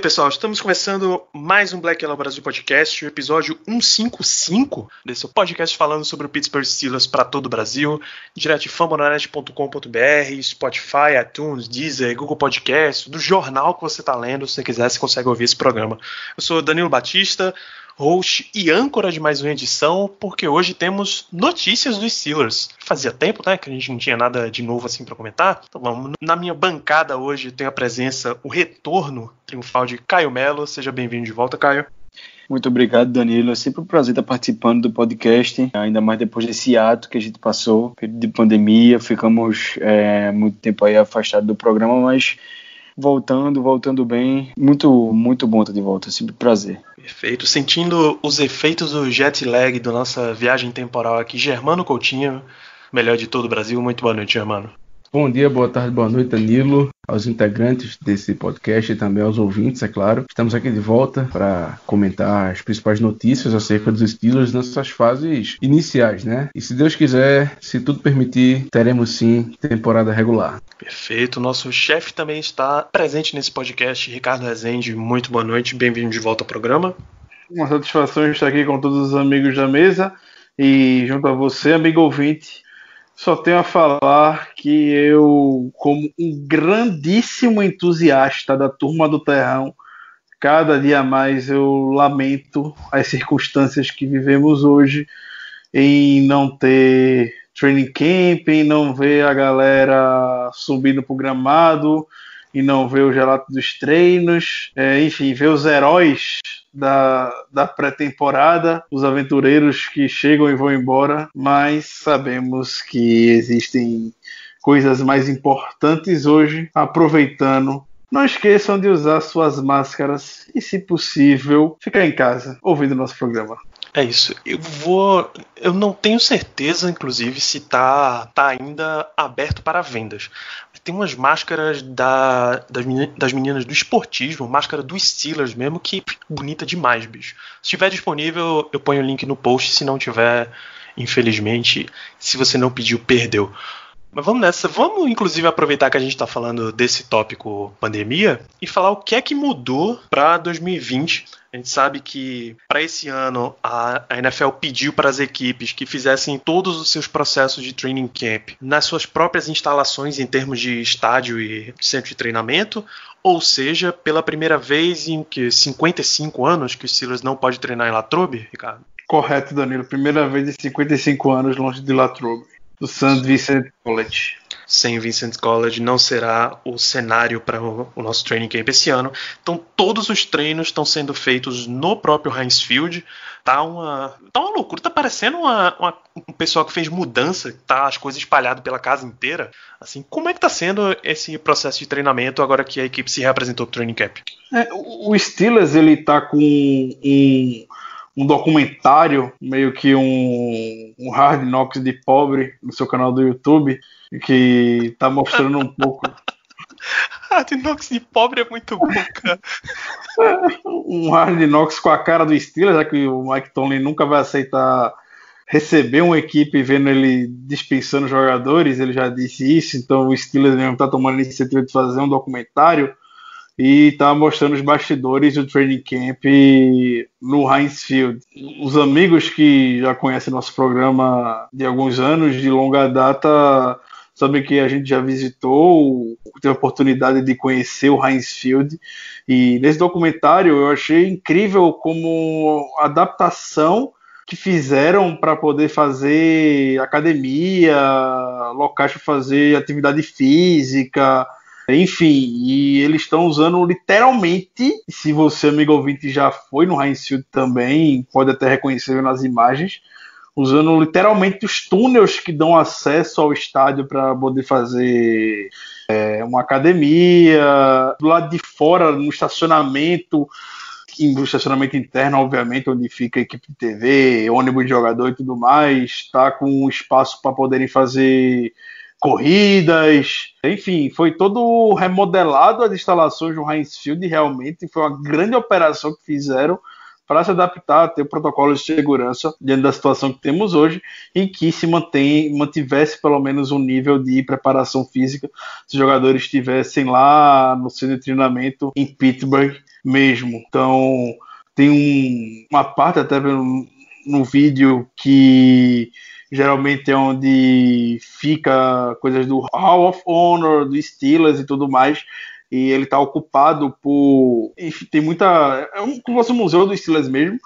bem, pessoal, estamos começando mais um Black Yellow Brasil Podcast, o episódio 155 desse podcast falando sobre o Pittsburgh Steelers para todo o Brasil, direto de fambonanet.com.br, Spotify, iTunes, Deezer, Google Podcast, do jornal que você está lendo, se você quiser, você consegue ouvir esse programa. Eu sou Danilo Batista, host e âncora de mais uma edição, porque hoje temos notícias dos Steelers. Fazia tempo, né, que a gente não tinha nada de novo assim para comentar. Então vamos, na minha bancada hoje tem a presença, o retorno triunfal de Caio Melo. Seja bem-vindo de volta, Caio. Muito obrigado, Danilo. É sempre um prazer estar participando do podcast, ainda mais depois desse ato que a gente passou, período de pandemia, ficamos é, muito tempo aí afastado do programa, mas voltando, voltando bem, muito, muito bom estar de volta, sempre um prazer. Perfeito. Sentindo os efeitos do jet lag da nossa viagem temporal aqui, Germano Coutinho, melhor de todo o Brasil. Muito boa noite, Germano. Bom dia, boa tarde, boa noite, Danilo, aos integrantes desse podcast e também aos ouvintes, é claro. Estamos aqui de volta para comentar as principais notícias acerca dos Steelers nessas fases iniciais, né? E se Deus quiser, se tudo permitir, teremos sim temporada regular. Perfeito. Nosso chefe também está presente nesse podcast, Ricardo Rezende. Muito boa noite, bem-vindo de volta ao programa. Uma satisfação estar aqui com todos os amigos da mesa e junto a você, amigo ouvinte. Só tenho a falar que eu, como um grandíssimo entusiasta da turma do Terrão, cada dia mais eu lamento as circunstâncias que vivemos hoje em não ter training camp, em não ver a galera subindo pro gramado, e não ver o relato dos treinos, é, enfim, ver os heróis da, da pré-temporada, os aventureiros que chegam e vão embora, mas sabemos que existem coisas mais importantes hoje, aproveitando. Não esqueçam de usar suas máscaras e, se possível, ficar em casa ouvindo nosso programa. É isso. Eu vou. Eu não tenho certeza, inclusive, se tá, tá ainda aberto para vendas. Tem umas máscaras da, das, meninas, das meninas do esportismo, máscara dos Steelers mesmo, que bonita demais, bicho. Se estiver disponível, eu ponho o link no post. Se não tiver, infelizmente, se você não pediu, perdeu. Mas vamos nessa. Vamos, inclusive, aproveitar que a gente está falando desse tópico pandemia e falar o que é que mudou para 2020. A gente sabe que para esse ano a, NFL pediu para as equipes que fizessem todos os seus processos de training camp nas suas próprias instalações em termos de estádio e centro de treinamento, ou seja, pela primeira vez em que 55 anos que o Steelers não pode treinar em Latrobe, Ricardo. Correto, Danilo. Primeira vez em 55 anos longe de Latrobe, do St. Vincent College. Sem Vincent College não será o cenário para o, o, nosso training camp esse ano. Então todos os treinos estão sendo feitos no próprio Heinz Field. Tá uma, tá uma loucura, tá parecendo uma, uma, um pessoal que fez mudança, tá as coisas espalhadas pela casa inteira. Assim, como é que tá sendo esse processo de treinamento agora que a equipe se reapresentou pro training camp? É, o Steelers ele tá com um, um documentário, meio que um, um hard knocks de pobre no seu canal do YouTube, que tá mostrando um pouco. hard knocks de pobre é muito bom, cara. um hard knocks com a cara do Steelers, já que o Mike Tomlin nunca vai aceitar receber uma equipe vendo ele dispensando jogadores, ele já disse isso, então o Steelers mesmo tá tomando a iniciativa de fazer um documentário e tá mostrando os bastidores do training camp no Heinz Field. Os amigos que já conhecem nosso programa de alguns anos, de longa data, sabem que a gente já visitou, teve a oportunidade de conhecer o Heinz Field. E nesse documentário eu achei incrível como adaptação que fizeram para poder fazer academia, locais para fazer atividade física, enfim, e eles estão usando literalmente, se você, amigo ouvinte, já foi no Heinz Field também, pode até reconhecer nas imagens, usando literalmente os túneis que dão acesso ao estádio para poder fazer é, uma academia, do lado de fora, no estacionamento, em um estacionamento interno, obviamente, onde fica a equipe de TV, ônibus de jogador e tudo mais, tá com espaço para poderem fazer corridas, enfim, foi todo remodelado as instalações do Heinz Field, realmente foi uma grande operação que fizeram para se adaptar a ter o protocolo de segurança diante da situação que temos hoje, em que se mantém, mantivesse pelo menos um nível de preparação física, se os jogadores estivessem lá no centro de treinamento em Pittsburgh mesmo. Então, tem um, uma parte até no, no vídeo que geralmente é onde fica coisas do Hall of Honor, do Steelers e tudo mais, e ele está ocupado por. Enfim, tem muita. É um, como fosse um museu do Steelers mesmo.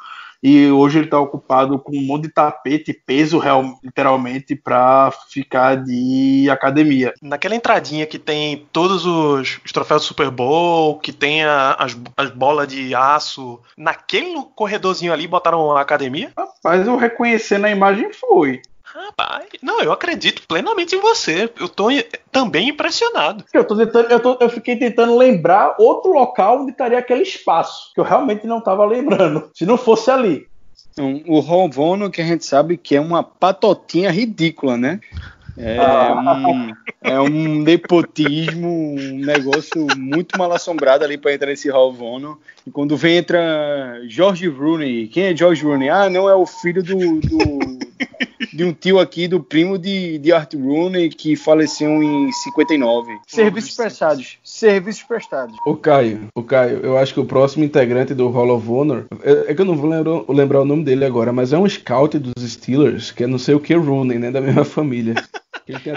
E hoje ele está ocupado com um monte de tapete, peso real, literalmente, para ficar de academia. Naquela entradinha que tem todos os, os troféus do Super Bowl, que tem a, as, as bolas de aço, naquele corredorzinho ali botaram a academia? Rapaz, eu reconhecer na imagem foi. Rapaz, não, eu acredito plenamente em você. Eu tô também impressionado. Eu, tô tentando, eu, tô, eu fiquei tentando lembrar outro local onde estaria aquele espaço, que eu realmente não estava lembrando. Se não fosse ali. Um, o Ron que a gente sabe que é uma patotinha ridícula, né? É, um, é um nepotismo, um negócio muito mal assombrado ali para entrar nesse Hall Vono. E quando vem entra George Rooney. Quem é George Rooney? Ah, não, é o filho do, do de um tio aqui, do primo de, de Art Rooney, que faleceu em 59. Serviços prestados. Serviços prestados. O Caio, o Caio, eu acho que o próximo integrante do Hall of Honor, é, é que eu não vou lembrar, lembrar, o nome dele agora, mas é um scout dos Steelers, que é não sei o que Rooney, né, da mesma família.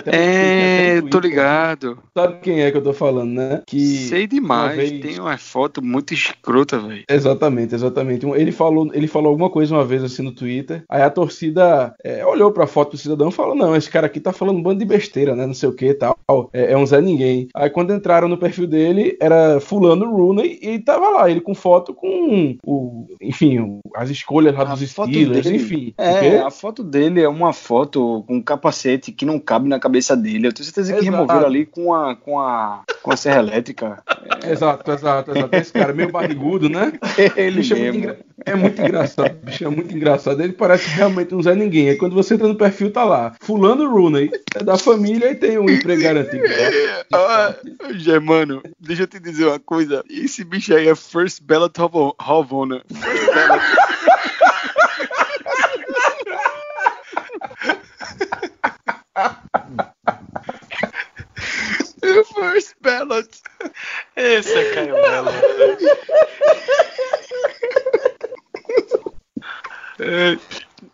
É, tô ligado. Sabe quem é que eu tô falando, né? Que Sei demais. Uma vez... Tem uma foto muito escrota, velho. Exatamente, exatamente. Ele falou, ele falou alguma coisa uma vez assim no Twitter. Aí a torcida é, olhou pra foto do cidadão e falou: Não, esse cara aqui tá falando um bando de besteira, né? Não sei o que tal. É, é, um Zé Ninguém. Aí quando entraram no perfil dele, era Fulano Rooney e tava lá, ele com foto com o. Enfim, as escolhas lá dos Steelers, dele, enfim. É, a foto dele é uma foto com um capacete que não cabe na cabeça dele. Eu tenho certeza que Exato. removeram ali com a, com a, com a serra elétrica. É... Exato, exato, exato. Esse cara meio barrigudo, né? Ele bicho é, muito engra... é muito engraçado. Bicho é muito engraçado. Ele parece realmente um Zé Ninguém. Aí quando você entra no perfil, tá lá. Fulano Rooney, é da família e tem um emprego garantido. ah, Germano, deixa eu te dizer uma coisa. Esse bicho aí é First Ballot Havana. First Ballot. First ballot. Esse é Caio Belo. é,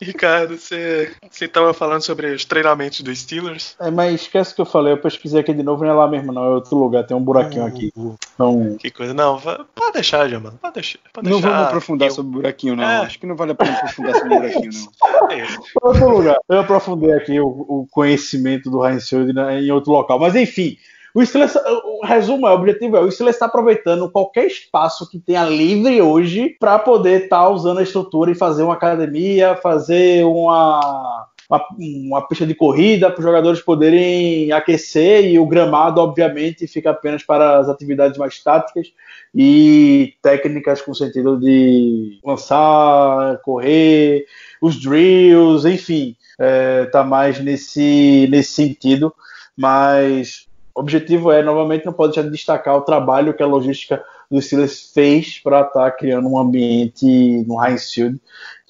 Ricardo, você estava falando sobre os treinamentos dos Steelers? É, mas esquece que eu falei, eu pesquisei aqui de novo, não é lá mesmo, não, é outro lugar, tem um buraquinho aqui. Então... Que coisa, não, pode deixar, já, mano, pode deixar. Pode não deixar. vamos aprofundar eu... sobre o buraquinho, não. É. Acho que não vale a pena aprofundar sobre o buraquinho, não. É outro lugar. Eu aprofundei aqui o, o conhecimento do Heinz em outro local, mas enfim. O Steelers, o resumo é, o objetivo é, o Steelers está aproveitando qualquer espaço que tenha livre hoje para poder estar tá usando a estrutura e fazer uma academia, fazer uma, uma, uma pista de corrida para os jogadores poderem aquecer e o gramado, obviamente, fica apenas para as atividades mais táticas e técnicas com sentido de lançar, correr, os drills, enfim, é, tá mais nesse, nesse sentido. Mas o objetivo é, novamente, não pode deixar de destacar o trabalho que a logística do Steelers fez para estar tá criando um ambiente no Heinz Field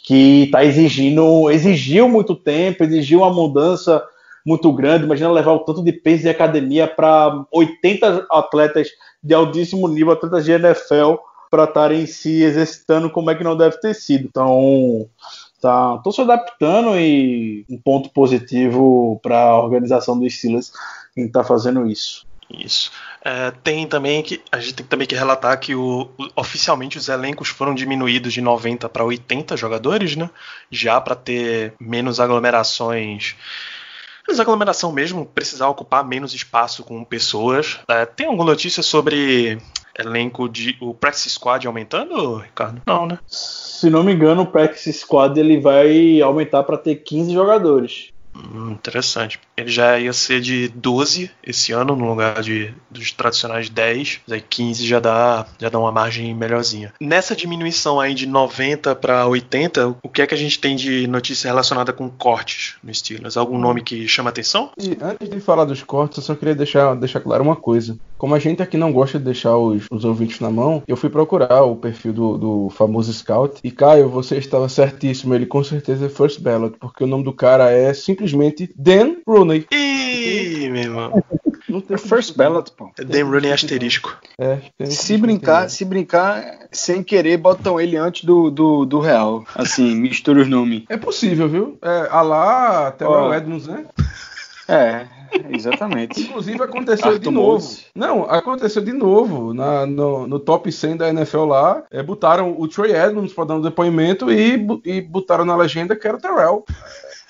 que está exigindo, exigiu muito tempo, exigiu uma mudança muito grande. Imagina levar o tanto de peso de academia para 80 atletas de altíssimo nível, atletas de NFL, para estarem se exercitando como é que não deve ter sido. Então, tá, tô se adaptando e um ponto positivo para a organização dos Steelers quem está fazendo isso. Isso. É, tem também que a gente tem também que relatar que o, oficialmente os elencos foram diminuídos de 90 para 80 jogadores, né? Já para ter menos aglomerações. Menos aglomeração mesmo, precisar ocupar menos espaço com pessoas. É, tem alguma notícia sobre elenco de o practice squad aumentando, Ricardo? Não, né? Se não me engano, o practice squad ele vai aumentar para ter 15 jogadores. Hum, interessante. Ele já ia ser de 12 esse ano, no lugar de, dos tradicionais 10. Mas aí 15 já dá, já dá uma margem melhorzinha. Nessa diminuição aí de 90 para 80, o que é que a gente tem de notícia relacionada com cortes no Steelers? Algum nome que chama atenção? E antes de falar dos cortes, eu só queria deixar, deixar claro uma coisa. Como a gente aqui não gosta de deixar os, os ouvintes na mão, eu fui procurar o perfil do, do famoso Scout. E Caio, você estava certíssimo. Ele com certeza é First Ballot, porque o nome do cara é simplesmente Dan Rooney. Ih, meu irmão. Não tem É First ballot, pô. É Dan Rooney asterisco. É, tem- Se brincar, se brincar, sem querer, botam ele antes do, do, do real. Assim, mistura os nomes. É possível, viu? É, a lá, Terrell Ó. Edmonds, né? É, exatamente. Inclusive aconteceu Arthur de novo. Não, aconteceu de novo. Na, no, no top 100 da NFL lá, é, botaram o Trey Edmonds para dar um depoimento e, e botaram na legenda que era o Terrell.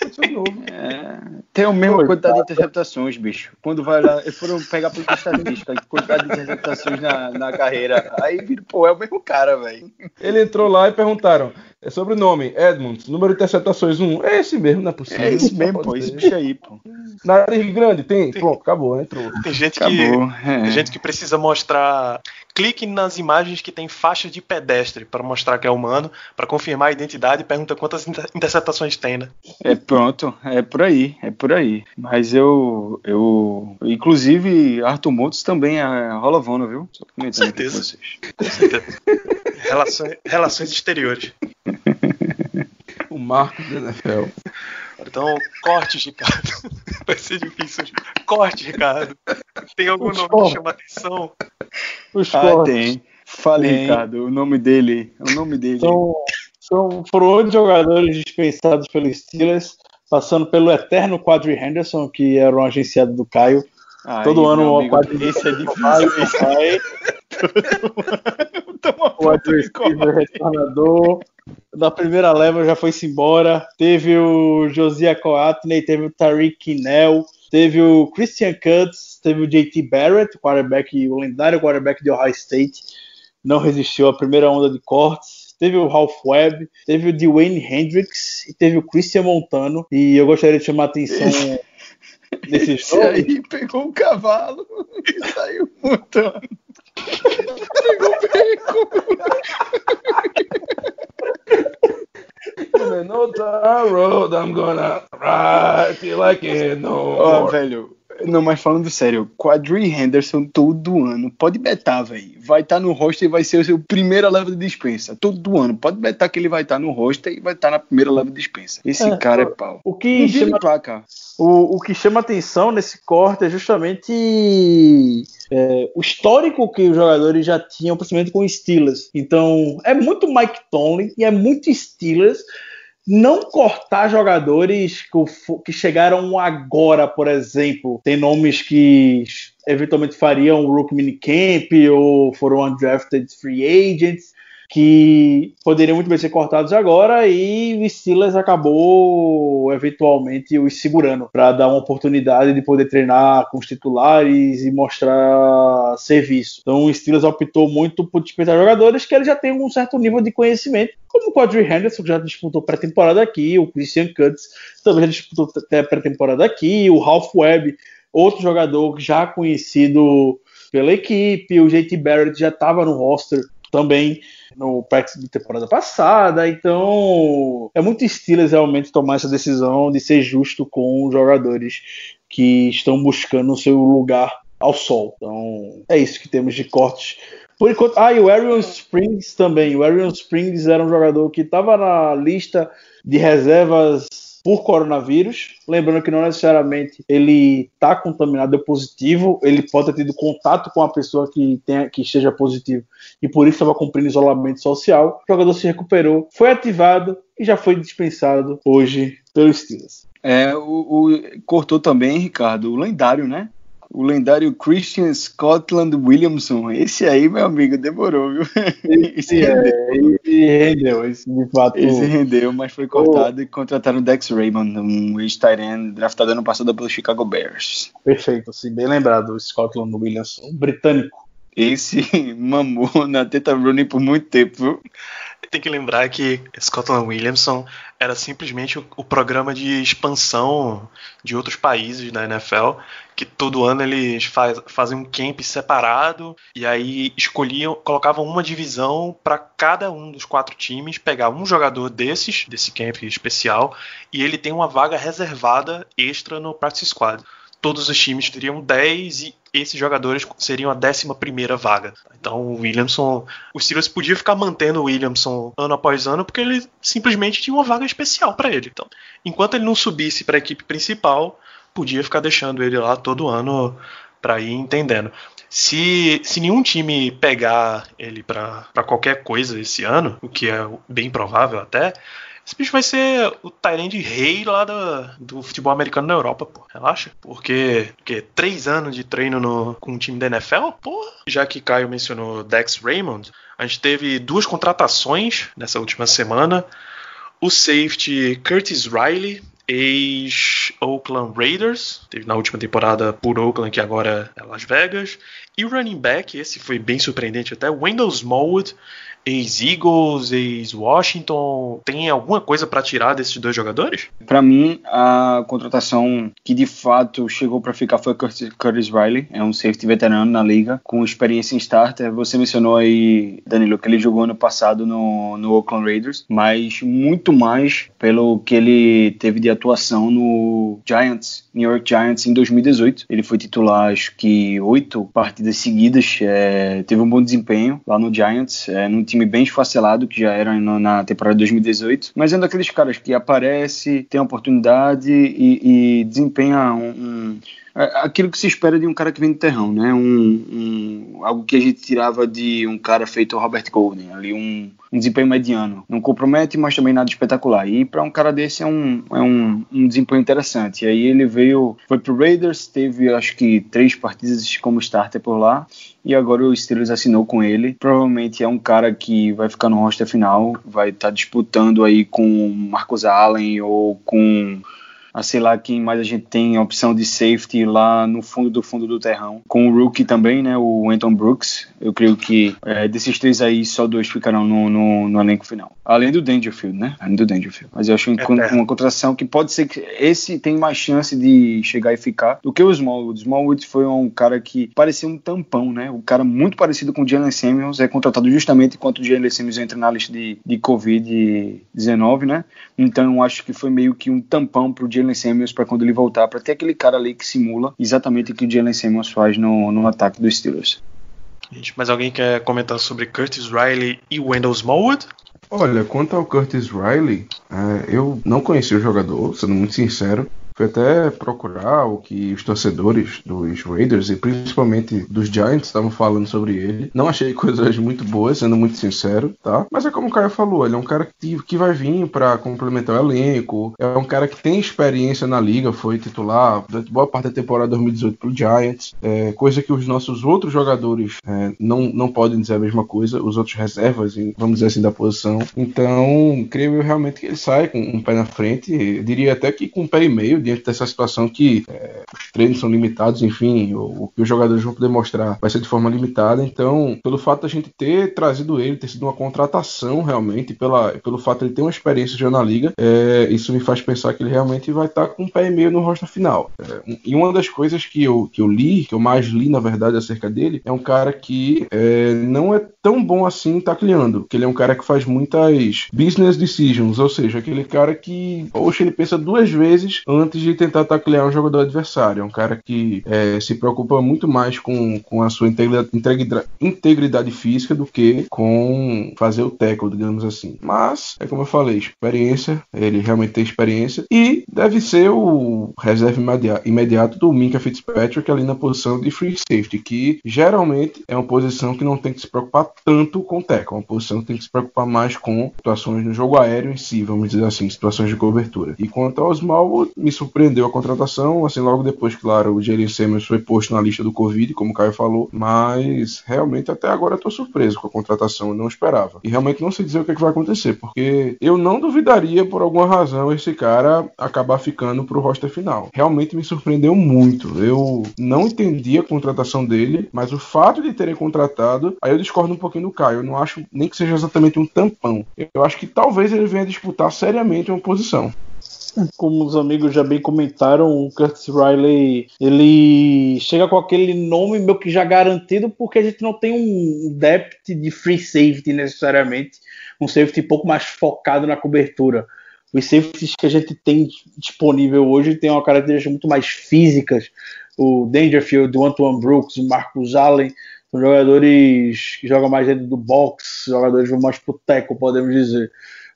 Aconteceu de novo. É, tem a mesma quantidade de interceptações, bicho. Quando vai lá, eles foram pegar por estatística, a quantidade de interceptações na, na carreira. Aí vira, pô, é o mesmo cara, velho. Ele entrou lá e perguntaram: é sobre o nome, Edmonds, número de interceptações 1. É esse mesmo, não é possível. É esse mesmo, pô, esse bicho aí, pô. Nariz grande, tem? Pronto, acabou, entrou. Tem gente Acabou. que. é. Tem gente que precisa mostrar. Clique nas imagens que tem faixa de pedestre para mostrar que é humano, para confirmar a identidade e pergunta quantas inter- interceptações tem, né? É pronto, é por aí, é por aí. Mas eu, eu, inclusive, Arthur Motos também é rolavona, viu? Só com certeza. vocês. Com certeza. Relações, relações exteriores. O marco do NFL. Então, cortes, Ricardo. Vai ser difícil. Corte, Ricardo. Tem algum nome que chama atenção? Os Ah, cortes tem. Fale, Tem. Ricardo, o nome dele. O nome dele. são, são, foram oito jogadores dispensados pelo Steelers, passando pelo eterno Quadri Henderson, que era um agenciado do Caio. Todo ano o Quadri Esse é difícil. vai, o receiver retornador. Da primeira leva já foi-se embora. Teve o Josiah Coatney, teve o Tariq Kinnell, teve o Christian Cutts, teve o JT Barrett, o quarterback, o lendário quarterback de Ohio State. Não resistiu à primeira onda de cortes. Teve o Ralph Webb, teve o Dwayne Hendricks e teve o Christian Montano. E eu gostaria de chamar a atenção Esse nomes. aí pegou um cavalo e saiu montando. pegou o No time road, I'm gonna ride till I no Ó, more. velho. Não, mas falando sério, Quadri Henderson todo ano, pode betar, velho. Vai estar no roster e vai ser o seu primeira leva de dispensa. Todo ano, pode betar que ele vai estar no roster e vai estar na primeira leva de dispensa. Esse É, cara é pau. O que chama placa. O, o que chama atenção nesse corte é justamente é, o histórico que os jogadores já tinham, principalmente com Steelers. Então, é muito Mike Tomlin e é muito Steelers não cortar jogadores que, que chegaram agora, por exemplo. Tem nomes que eventualmente fariam o Rookie Minicamp ou foram undrafted free agents que poderiam muito bem ser cortados agora e o Steelers acabou eventualmente os segurando para dar uma oportunidade de poder treinar com os titulares e mostrar serviço. Então o Steelers optou muito por dispensar jogadores que eles já têm um certo nível de conhecimento, como o Quadri Henderson que já disputou pré-temporada aqui, o Christian Cutts também já disputou pré-temporada aqui, o Ralph Webb, outro jogador já conhecido pela equipe, o JT Barrett já estava no roster também no practice de temporada passada, então é muito Steelers realmente tomar essa decisão de ser justo com os jogadores que estão buscando o seu lugar ao sol. Então é isso que temos de cortes. Por enquanto, ah, e o Arion Springs também. O Arion Springs era um jogador que estava na lista de reservas por coronavírus. Lembrando que não necessariamente ele está contaminado, deu positivo, ele pode ter tido contato com a pessoa que, tenha, que esteja positivo e por isso estava cumprindo isolamento social. O jogador se recuperou, foi ativado e já foi dispensado hoje pelos Steelers. É, o, o- cortou também, Ricardo, o lendário, né? O lendário Christian Scotland Williamson. Esse aí, meu amigo, demorou, viu? Esse, rendeu, E rendeu, esse de fato. esse rendeu, mas foi cortado e contrataram o Dex Raymond, um ex-Tyrant draftado ano passado pelo Chicago Bears. Perfeito, assim, bem lembrado, o Scotland Williams, um britânico. Esse mamou na teta Rooney por muito tempo, viu? Tem que lembrar que Scotland Williamson era simplesmente o, programa de expansão de outros países da NFL, que todo ano eles faz, fazem um camp separado e aí escolhiam, colocavam uma divisão para cada um dos quatro times pegar um jogador desses, desse camp especial, e ele tem uma vaga reservada extra no practice squad todos os times teriam 10 e esses jogadores seriam a 11 vaga. Então o Williamson, o Steelers podia ficar mantendo o Williamson ano após ano porque ele simplesmente tinha uma vaga especial para ele. Então, enquanto ele não subisse para a equipe principal, podia ficar deixando ele lá todo ano para ir entendendo. Se, se nenhum time pegar ele para qualquer coisa esse ano, o que é bem provável até, esse bicho vai ser o Tyrande rei lá do, do futebol americano na Europa, pô. Relaxa. Porque, porque três anos de treino no, com o time da NFL, pô. Já que Caio mencionou Dex Raymond, a gente teve duas contratações nessa última semana. O safety Curtis Riley, ex-Oakland Raiders, teve na última temporada por Oakland, que agora é Las Vegas. E o running back, esse foi bem surpreendente até, Wendell Smallwood, ex-Eagles, ex-Washington, tem alguma coisa para tirar desses dois jogadores? Para mim, a contratação que de fato chegou para ficar foi Curtis, Curtis Riley, é um safety veterano na liga, com experiência em starter. Você mencionou aí, Danilo, que ele jogou ano passado no, no Oakland Raiders, mas muito mais pelo que ele teve de atuação no Giants, New York Giants, em 2018. Ele foi titular, acho que oito partidas seguidas, é, teve um bom desempenho lá no Giants, é, num time bem esfacelado, que já era no, na temporada de 2018, mas é um daqueles caras que aparece, tem oportunidade e, e desempenha um, um aquilo que se espera de um cara que vem do terrão, né? Um, um, algo que a gente tirava de um cara feito Robert Golden, ali um, um desempenho mediano. Não compromete, mas também nada espetacular. E para um cara desse é um, é um, um desempenho interessante. E aí ele veio, foi pro Raiders, teve acho que três partidas como starter por lá. E agora o Steelers assinou com ele. Provavelmente é um cara que vai ficar no roster final, vai estar tá disputando aí com Marcos Allen ou com a sei lá quem mais a gente tem a opção de safety lá no fundo do fundo do terrão. Com o rookie também, né, o Anton Brooks. Eu creio que é, desses três aí, só dois ficarão no, no, no, elenco final. Além do Dangerfield, né? Além do Dangerfield. Mas eu acho é uma contratação que pode ser que esse tem mais chance de chegar e ficar do que o Smallwood. Smallwood foi um cara que parecia um tampão, né? Um cara muito parecido com o Jalen Samuels, é contratado justamente enquanto o Jalen Samuels entra na lista de, de Covid-19, né? Então eu acho que foi meio que um tampão pro Jalen Jalen Samuels para quando ele voltar, para ter aquele cara ali que simula exatamente o que o Jalen Samuels faz no, no ataque dos Steelers. Gente, mas alguém quer comentar sobre Curtis Riley e Wendell Smallwood? Olha, quanto ao Curtis Riley, é, eu não conheci o jogador, sendo muito sincero. Fui até procurar o que os torcedores dos Raiders e principalmente dos Giants estavam falando sobre ele. Não achei coisas muito boas, sendo muito sincero, tá? Mas é como o Caio falou, ele é um cara que, que vai vir para complementar o elenco, é um cara que tem experiência na liga, foi titular durante boa parte da temporada 2018 pro Giants, é, coisa que os nossos outros jogadores é, não, não podem dizer a mesma coisa, os outros reservas, vamos dizer assim, da posição. Então, creio realmente que ele sai com um pé na frente, diria até que com um pé e meio diante dessa situação que é, os treinos são limitados, enfim, o, o, que os jogadores vão poder mostrar vai ser de forma limitada. Então, pelo fato da gente ter trazido ele, ter sido uma contratação realmente, pela, pelo fato de ele ter uma experiência já na liga, é, isso me faz pensar que ele realmente vai estar com um pé e meio no rosto final. É, e uma das coisas que eu, que eu li, que eu mais li na verdade acerca dele, é um cara que é, não é tão bom assim tacleando, que ele é um cara que faz muitas business decisions, ou seja, aquele cara que, poxa, ele pensa duas vezes antes antes de tentar taclear um jogador adversário. É um cara que é, se preocupa muito mais com, com a sua integridade, integridade física do que com fazer o tackle, digamos assim. Mas, é como eu falei, experiência, ele realmente tem experiência e deve ser o reserva imediato do Minka Fitzpatrick ali na posição de free safety, que geralmente é uma posição que não tem que se preocupar tanto com o tackle, é uma posição que tem que se preocupar mais com situações no jogo aéreo em si, vamos dizer assim, situações de cobertura. E quanto ao Smallwood, me surpreendeu a contratação, assim, logo depois, claro, o Jerry Simmons foi posto na lista do Covid, como o Caio falou, mas realmente até agora eu tô surpreso com a contratação, eu não esperava. E realmente não sei dizer o que, é que vai acontecer, porque eu não duvidaria, por alguma razão, esse cara acabar ficando pro roster final. Realmente me surpreendeu muito. Eu não entendi a contratação dele, mas o fato de terem contratado, aí eu discordo um pouquinho do Caio. Eu não acho nem que seja exatamente um tampão. Eu acho que talvez ele venha disputar seriamente uma posição. Como os amigos já bem comentaram, o Curtis Riley ele chega com aquele nome meio que já garantido, porque a gente não tem um depth de free safety necessariamente, um safety um pouco mais focado na cobertura. Os safeties que a gente tem disponível hoje tem uma característica muito mais físicas. O Dangerfield, o Antoine Brooks, o Marcus Allen, são jogadores que jogam mais dentro do box, jogadores mais pro teco, podemos dizer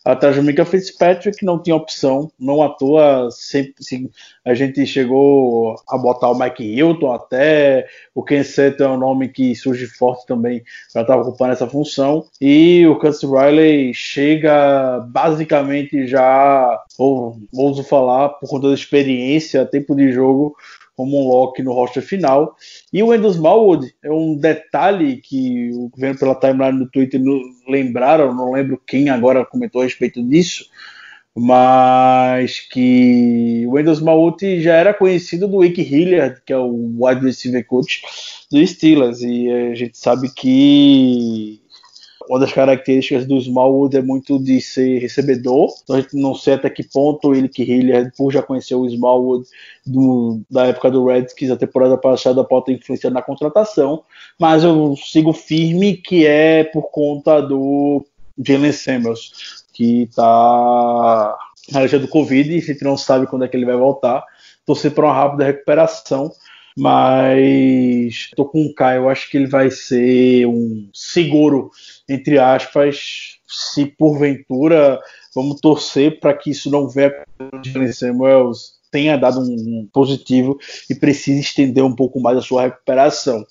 atrás do Mika Fitzpatrick não tinha opção, não à toa sempre assim, a gente chegou a botar o Mike Hilton até, o Ken Sutton é um nome que surge forte também para estar ocupando essa função, e o Curtis Riley chega basicamente já, ou ouso falar, por conta da experiência, tempo de jogo, como um lock no roster final. E o Wendell Smallwood é um detalhe que o vendo pela timeline do Twitter lembraram, não lembro quem agora comentou a respeito disso, mas que o Wendell Smallwood já era conhecido do Wick Hilliard, que é o wide receiver coach do Steelers, e a gente sabe que uma das características do Smallwood é muito de ser recebedor. Então a gente não sei até que ponto ele que Hilliard, por já conhecer o Smallwood do, da época do Redskins, a temporada passada pode ter influenciado na contratação, mas eu sigo firme que é por conta do Jalen Samuels, que está na lista do Covid e a gente não sabe quando é que ele vai voltar. Torcer para uma rápida recuperação mas tô com o Caio, eu acho que ele vai ser um seguro, entre aspas, se porventura vamos torcer para que isso não venha com Samuels tenha dado um positivo e precise estender um pouco mais a sua recuperação.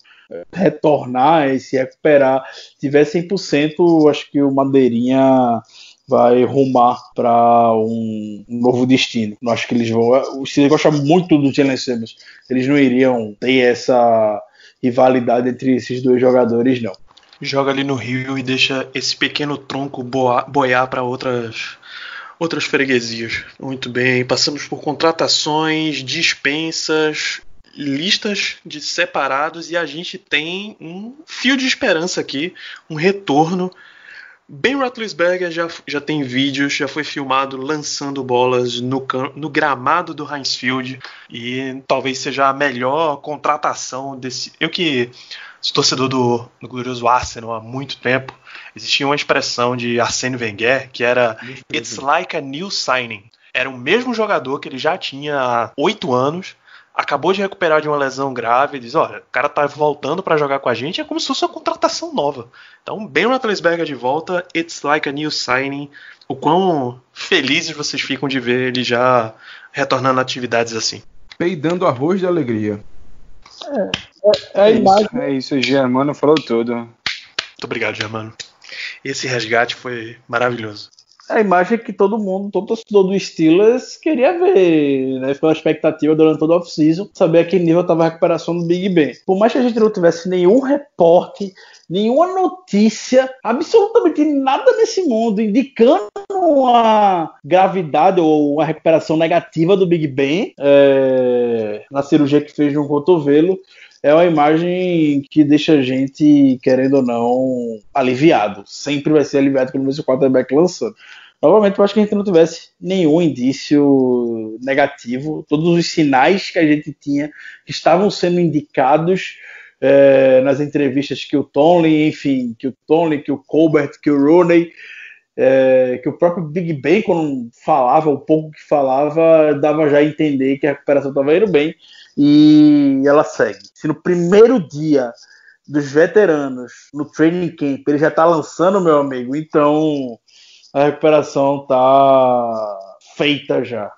Retornar e se recuperar, tiver 100%, acho que o Madeirinha vai rumar para um, novo destino. Não acho que eles vão. O Steelers gosta muito do Jalen Simmons. Eles não iriam ter essa rivalidade entre esses dois jogadores, não. Joga ali no Rio e deixa esse pequeno tronco boiar para outras outras freguesias. Muito bem, passamos por contratações, dispensas, listas de separados e a gente tem um fio de esperança aqui, um retorno Ben Roethlisberger já, já tem vídeos, já foi filmado lançando bolas no, no gramado do Heinz Field e talvez seja a melhor contratação desse. Eu que sou torcedor do, do glorioso Arsenal há muito tempo, existia uma expressão de Arsene Wenger que era It's like a new signing. Era o mesmo jogador que ele já tinha há oito anos acabou de recuperar de uma lesão grave, diz, olha, o cara tá voltando para jogar com a gente, é como se fosse uma contratação nova. Então, Ben Roethlisberger de volta, it's like a new signing. O quão felizes vocês ficam de ver ele já retornando a atividades assim. Peidando arroz de alegria. É, é, é, imagem... isso, é isso, o Germano falou tudo. Muito obrigado, Germano. Esse resgate foi maravilhoso a imagem que todo mundo, todo torcedor do Steelers queria ver, né? Foi uma expectativa durante todo o off-season, saber a que nível estava a recuperação do Big Ben. Por mais que a gente não tivesse nenhum reporte, nenhuma notícia, absolutamente nada nesse mundo indicando uma gravidade ou uma recuperação negativa do Big Ben é, na cirurgia que fez no cotovelo, é uma imagem que deixa a gente, querendo ou não, aliviado. Sempre vai ser aliviado quando o quarterback lançando. Novamente, eu acho que a gente não tivesse nenhum indício negativo. Todos os sinais que a gente tinha que estavam sendo indicados é, nas entrevistas que o Tony, enfim, que o Tony, que o Colbert, que o Rooney, é, que o próprio Big Ben, quando falava, o pouco que falava, dava já a entender que a recuperação estava indo bem e ela segue. Se no primeiro dia dos veteranos no training camp ele já está lançando, meu amigo, então a recuperação está feita já.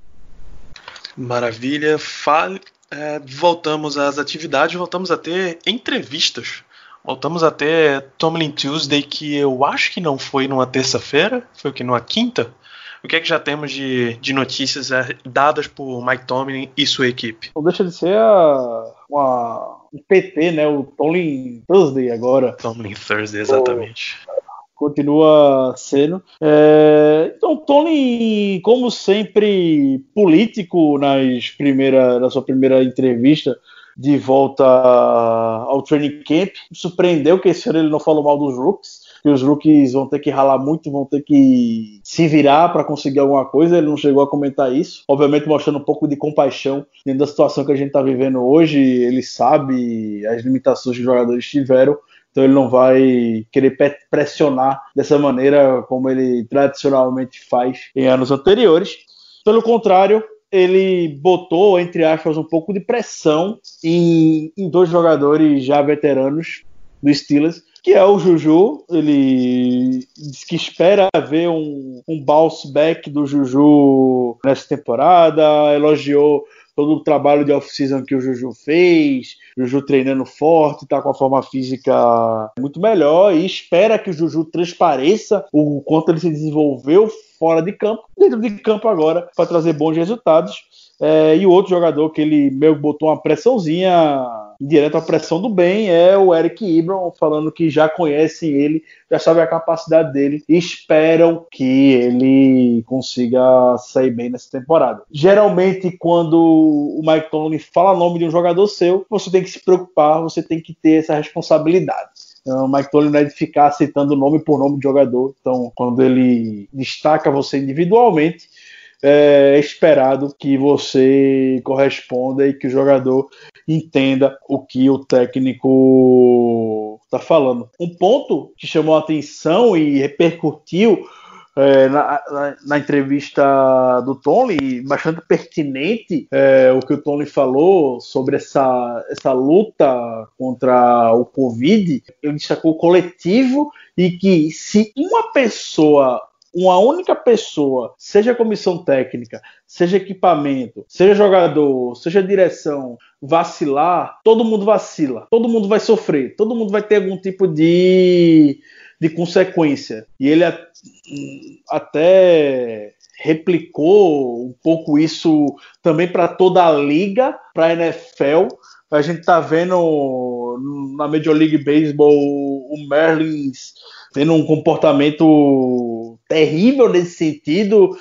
Maravilha. Fale, é, voltamos às atividades, voltamos a ter entrevistas. Voltamos a ter Tomlin Tuesday, que eu acho que não foi numa terça-feira, foi o que? Numa quinta? O que é que já temos de, de notícias é, dadas por Mike Tomlin e sua equipe? Não deixa de ser a, uma, um PT, né? O Tomlin Thursday agora. Tomlin Thursday, exatamente. continua sendo. É, então, Tony, como sempre, político nas primeira, na sua primeira entrevista de volta ao training camp, surpreendeu que esse ano ele não falou mal dos rookies. Que os rookies vão ter que ralar muito, vão ter que se virar para conseguir alguma coisa. Ele não chegou a comentar isso. Obviamente, mostrando um pouco de compaixão dentro da situação que a gente está vivendo hoje. Ele sabe as limitações que os jogadores tiveram então ele não vai querer pressionar dessa maneira como ele tradicionalmente faz em anos anteriores. Pelo contrário, ele botou, entre aspas, um pouco de pressão em, em dois jogadores já veteranos do Steelers, que é o Juju. Ele diz que espera ver um, um bounce back do Juju nessa temporada, elogiou todo o trabalho de off-season que o Juju fez, Juju treinando forte, tá com a forma física muito melhor e espera que o Juju transpareça o quanto ele se desenvolveu fora de campo, dentro de campo agora, para trazer bons resultados. É, e o outro jogador que ele meio botou uma pressãozinha direto à pressão do bem é o Eric Ibram, falando que já conhecem ele, já sabem a capacidade dele e esperam que ele consiga sair bem nessa temporada. Geralmente, quando o Mike Tomlin fala o nome de um jogador seu, você tem que se preocupar, você tem que ter essa responsabilidade. O Mike Tomlin não é de ficar citando nome por nome de jogador. Então, quando ele destaca você individualmente, é esperado que você corresponda e que o jogador entenda o que o técnico está falando. Um ponto que chamou a atenção e repercutiu é, na, na, na, entrevista do Tony, bastante pertinente é, o que o Tony falou sobre essa, essa luta contra o Covid. Ele destacou o coletivo e que se uma pessoa uma única pessoa, seja comissão técnica, seja equipamento, seja jogador, seja direção, vacilar, todo mundo vacila, todo mundo vai sofrer, todo mundo vai ter algum tipo de, de consequência. E ele até replicou um pouco isso também para toda a liga, para a NFL. A gente tá vendo na Major League Baseball o Merlins tendo um comportamento terrível nesse sentido,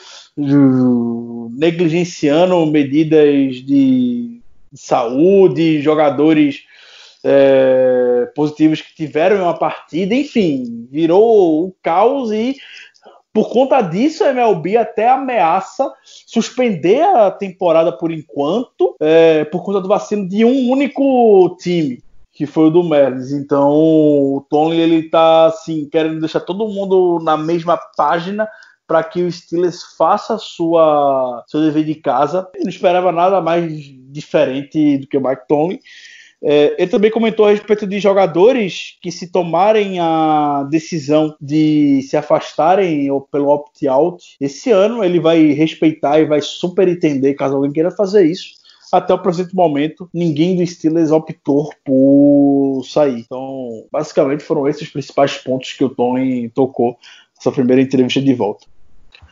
negligenciando medidas de saúde, jogadores é, positivos que tiveram em uma partida, enfim, virou o caos e por conta disso a MLB até ameaça suspender a temporada por enquanto, é, por conta do vacilo de um único time que foi o do Merlis. Então, o Tony ele tá assim querendo deixar todo mundo na mesma página para que o Steelers faça sua seu dever de casa. Eu não esperava nada mais diferente do que o Mike Tony. É, ele também comentou a respeito de jogadores que, se tomarem a decisão de se afastarem ou pelo opt-out, esse ano ele vai respeitar e vai super entender caso alguém queira fazer isso até o presente momento, ninguém do Steelers optou por sair. Então, basicamente, foram esses os principais pontos que o Tony tocou nessa primeira entrevista de volta.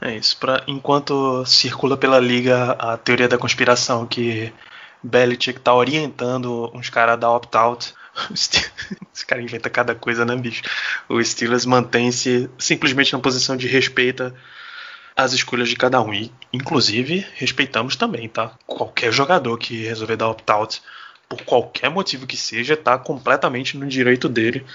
É isso. Pra, enquanto circula pela liga a teoria da conspiração que Belichick tá orientando uns caras da opt-out, esse cara inventa cada coisa, né, bicho? O Steelers mantém-se simplesmente na posição de respeita as escolhas de cada um. E, inclusive, respeitamos também, tá? Qualquer jogador que resolver dar opt-out, por qualquer motivo que seja, está completamente no direito dele.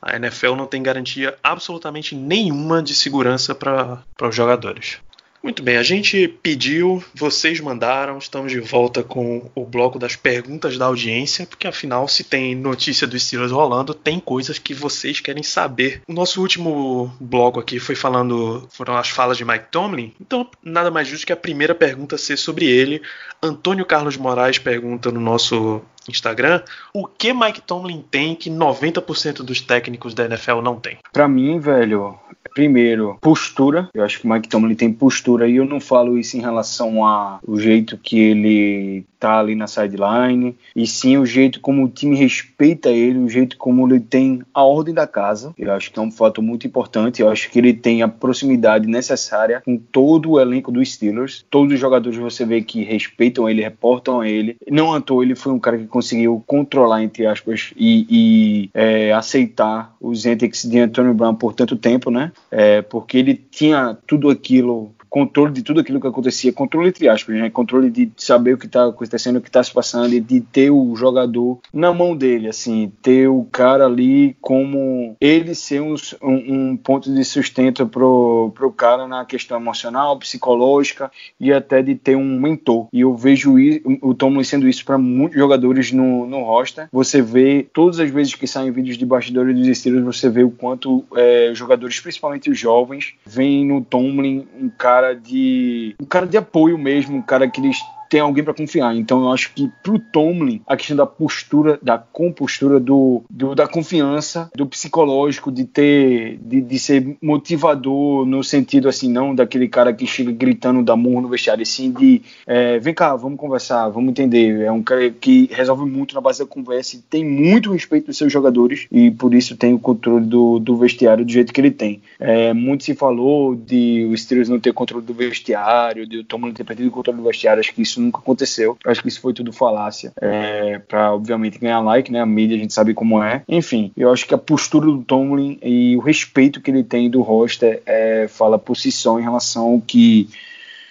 A NFL não tem garantia absolutamente nenhuma de segurança para os jogadores. Muito bem, a gente pediu, vocês mandaram, estamos de volta com o bloco das perguntas da audiência, porque afinal, se tem notícia do Steelers rolando, tem coisas que vocês querem saber. O nosso último bloco aqui foi falando, foram as falas de Mike Tomlin, então nada mais justo que a primeira pergunta ser sobre ele. Antônio Carlos Moraes pergunta no nosso Instagram, o que Mike Tomlin tem que 90% dos técnicos da NFL não tem? Para mim, velho, primeiro, postura. Eu acho que o Mike Tomlin tem postura e eu não falo isso em relação ao jeito que ele tá ali na sideline, e sim o jeito como o time respeita ele, o jeito como ele tem a ordem da casa. Eu acho que é um fato muito importante. Eu acho que ele tem a proximidade necessária com todo o elenco dos Steelers. Todos os jogadores você vê que respeitam ele, reportam a ele. Não à toa, ele foi um cara que conseguiu controlar, entre aspas, e, e é, aceitar os antics de Antonio Brown por tanto tempo, né? É, porque ele tinha tudo aquilo controle de tudo aquilo que acontecia, controle entre aspas, né? controle de saber o que está acontecendo, o que está se passando, e de ter o jogador na mão dele, assim, ter o cara ali como ele ser um, um, ponto de sustento pro, pro cara na questão emocional, psicológica e até de ter um mentor. E eu vejo o Tomlin sendo isso para muitos jogadores no, no roster. Você vê todas as vezes que saem vídeos de bastidores dos estilos, você vê o quanto é, jogadores, principalmente os jovens, veem no Tomlin um cara cara de um cara de apoio mesmo, um cara que eles tem alguém para confiar. Então eu acho que pro Tomlin, a questão da postura, da compostura, do, do da confiança, do psicológico, de ter, de, de, ser motivador no sentido assim, não daquele cara que chega gritando da murro no vestiário, sim de é, vem cá, vamos conversar, vamos entender. É um cara que resolve muito na base da conversa e tem muito respeito dos seus jogadores e por isso tem o controle do, do vestiário do jeito que ele tem. É, muito se falou de os Steelers não ter controle do vestiário, de o Tomlin ter perdido o controle do vestiário, acho que isso nunca aconteceu. Eu acho que isso foi tudo falácia. É, para obviamente ganhar like, né? A mídia a gente sabe como é. Enfim, eu acho que a postura do Tomlin e o respeito que ele tem do roster é, fala por si só em relação ao que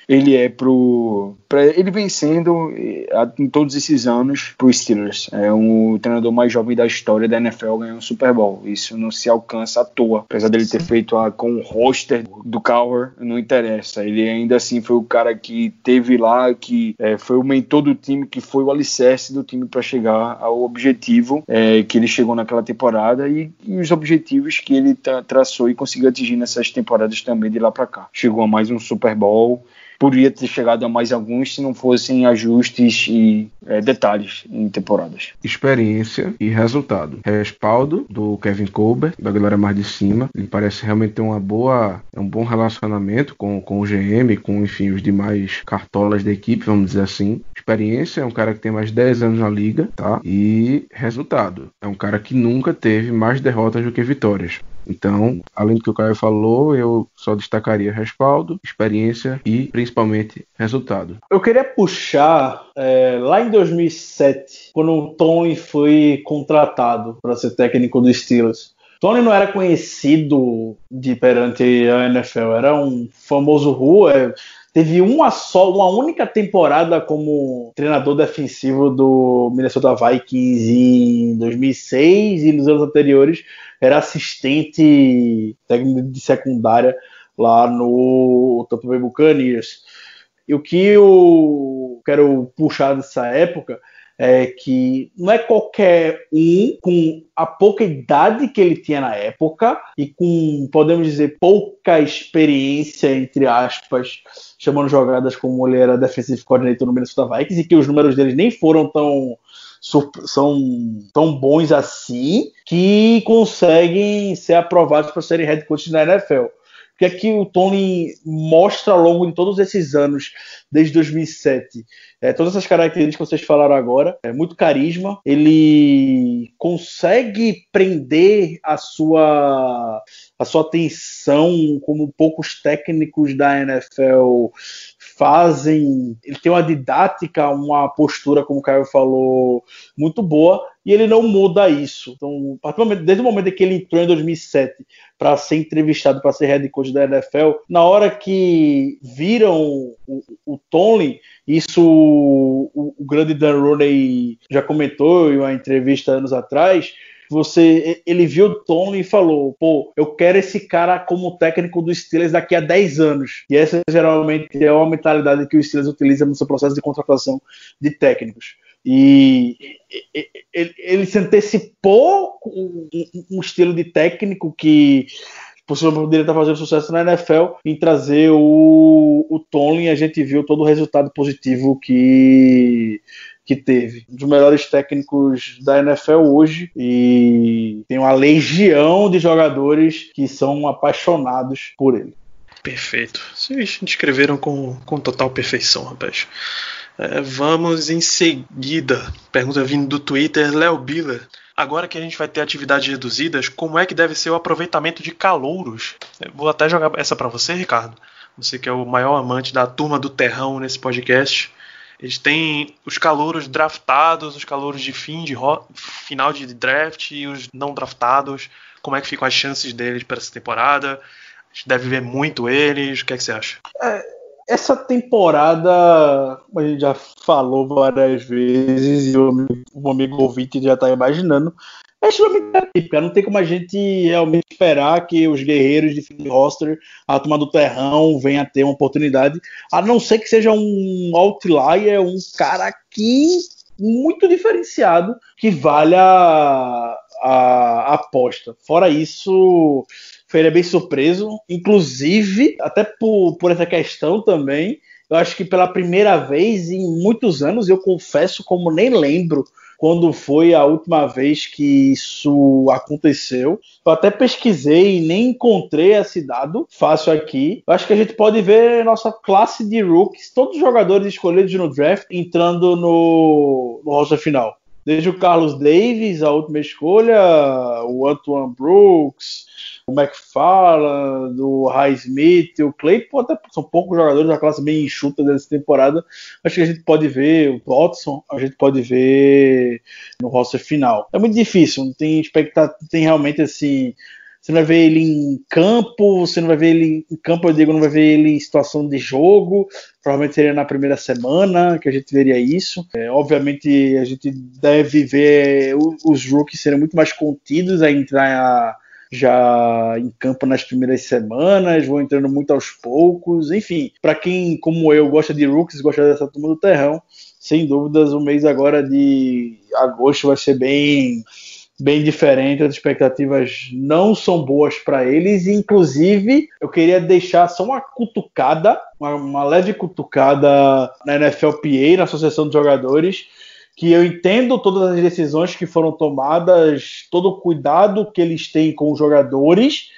ele é pro. Pra, ele vem sendo, em todos esses anos, pro Steelers. É um treinador mais jovem da história da NFL ganhar um Super Bowl. Isso não se alcança à toa. Apesar dele ter feito a, com o roster do Cowher, não interessa. Ele ainda assim foi o cara que teve lá, que é, foi o mentor do time, que foi o alicerce do time para chegar ao objetivo é, que ele chegou naquela temporada e, e os objetivos que ele tra traçou e conseguiu atingir nessas temporadas também de lá para cá. Chegou a mais um Super Bowl poderia ter chegado a mais alguns se não fossem ajustes e é, detalhes em temporadas. Experiência e resultado. Respaldo do Kevin Colbert, da galera mais de cima. Ele parece realmente ter uma boa, um bom relacionamento com, com o GM, com enfim os demais cartolas da equipe, vamos dizer assim. Experiência é um cara que tem mais de 10 anos na liga, tá? E resultado. É um cara que nunca teve mais derrotas do que vitórias. Então, além do que o Caio falou, eu só destacaria respaldo, experiência e principalmente resultado. Eu queria puxar é, lá em 2007, quando o Tony foi contratado para ser técnico dos Steelers. Tony não era conhecido de perante a NFL, era um famoso rua. Teve uma só, uma única temporada como treinador defensivo do Minnesota Vikings em 2006 e nos anos anteriores era assistente técnico de secundária lá no Tampa Bay Buccaneers. E o que eu quero puxar dessa época é que não é qualquer um com a pouca idade que ele tinha na época e com, podemos dizer, pouca experiência, entre aspas, chamando jogadas como ele era defensive coordinator no Minnesota Vikings e que os números deles nem foram tão são tão bons assim que conseguem ser aprovados para serem head coaches na NFL. Que é que o Tony mostra ao longo de todos esses anos, desde 2007? É, todas essas características que vocês falaram agora, é muito carisma, ele consegue prender a sua a sua atenção como poucos técnicos da NFL fazem. Ele tem uma didática, uma postura, como o Caio falou, muito boa, e ele não muda isso. Então, desde o momento que ele entrou em 2007 para ser entrevistado para ser head coach da NFL, na hora que viram o, o Tony, isso o, o grande Dan Rooney já comentou em uma entrevista anos atrás você ele viu o Tony e falou: pô, eu quero esse cara como técnico do Steelers daqui a 10 anos. E essa geralmente é uma mentalidade que o Steelers utiliza no seu processo de contratação de técnicos. E ele, se antecipou um estilo de técnico que possivelmente poderia estar fazendo sucesso na NFL em trazer o, o Tomlin. A gente viu todo o resultado positivo que que teve. Um dos melhores técnicos da NFL hoje e tem uma legião de jogadores que são apaixonados por ele. Perfeito. Vocês descreveram com, com total perfeição, rapaz. É, vamos em seguida. Pergunta vindo do Twitter, Léo Biller. Agora que a gente vai ter atividades reduzidas, como é que deve ser o aproveitamento de calouros? Eu vou até jogar essa para você, Ricardo. Você que é o maior amante da turma do terrão nesse podcast. Eles têm os calouros draftados, os calouros de fim de final de draft e os não draftados. Como é que ficam as chances deles para essa temporada? A gente deve ver muito eles. O que é que você acha? É, essa temporada, a gente já falou várias vezes e o, o amigo ouvinte já está imaginando, é extremamente atípica. Não tem como a gente realmente esperar que os guerreiros de fim roster, a turma do terrão, venha ter uma oportunidade, a não ser que seja um outlier, um cara que muito diferenciado que valha a, a aposta. Fora isso, foi bem surpreso, inclusive, até por, por essa questão também. Eu acho que pela primeira vez em muitos anos, eu confesso, como nem lembro quando foi a última vez que isso aconteceu. Eu até pesquisei e nem encontrei esse dado fácil aqui. Eu acho que a gente pode ver nossa classe de rookies, todos os jogadores escolhidos no draft, entrando no, no roster final. Desde o Carlos Davis, a última escolha, o Antoine Brooks, o McFarland, o Highsmith, o Claypool, até são poucos jogadores da classe bem enxuta dessa temporada. Acho que a gente pode ver o Watson, a gente pode ver no roster final. É muito difícil, não tem expectativa, tem realmente assim. Você não vai ver ele em campo, você não vai ver ele em campo, eu digo, não vai ver ele em situação de jogo. Provavelmente seria na primeira semana que a gente veria isso. É, obviamente, a gente deve ver os rookies serem muito mais contidos a entrar já em campo nas primeiras semanas, vão entrando muito aos poucos. Enfim, para quem, como eu, gosta de rookies, gosta dessa turma do terrão, sem dúvidas o mês agora de agosto vai ser bem bem diferente, as expectativas não são boas para eles, inclusive eu queria deixar só uma cutucada, uma, uma leve cutucada na NFLPA, na Associação de Jogadores, que eu entendo todas as decisões que foram tomadas, todo o cuidado que eles têm com os jogadores,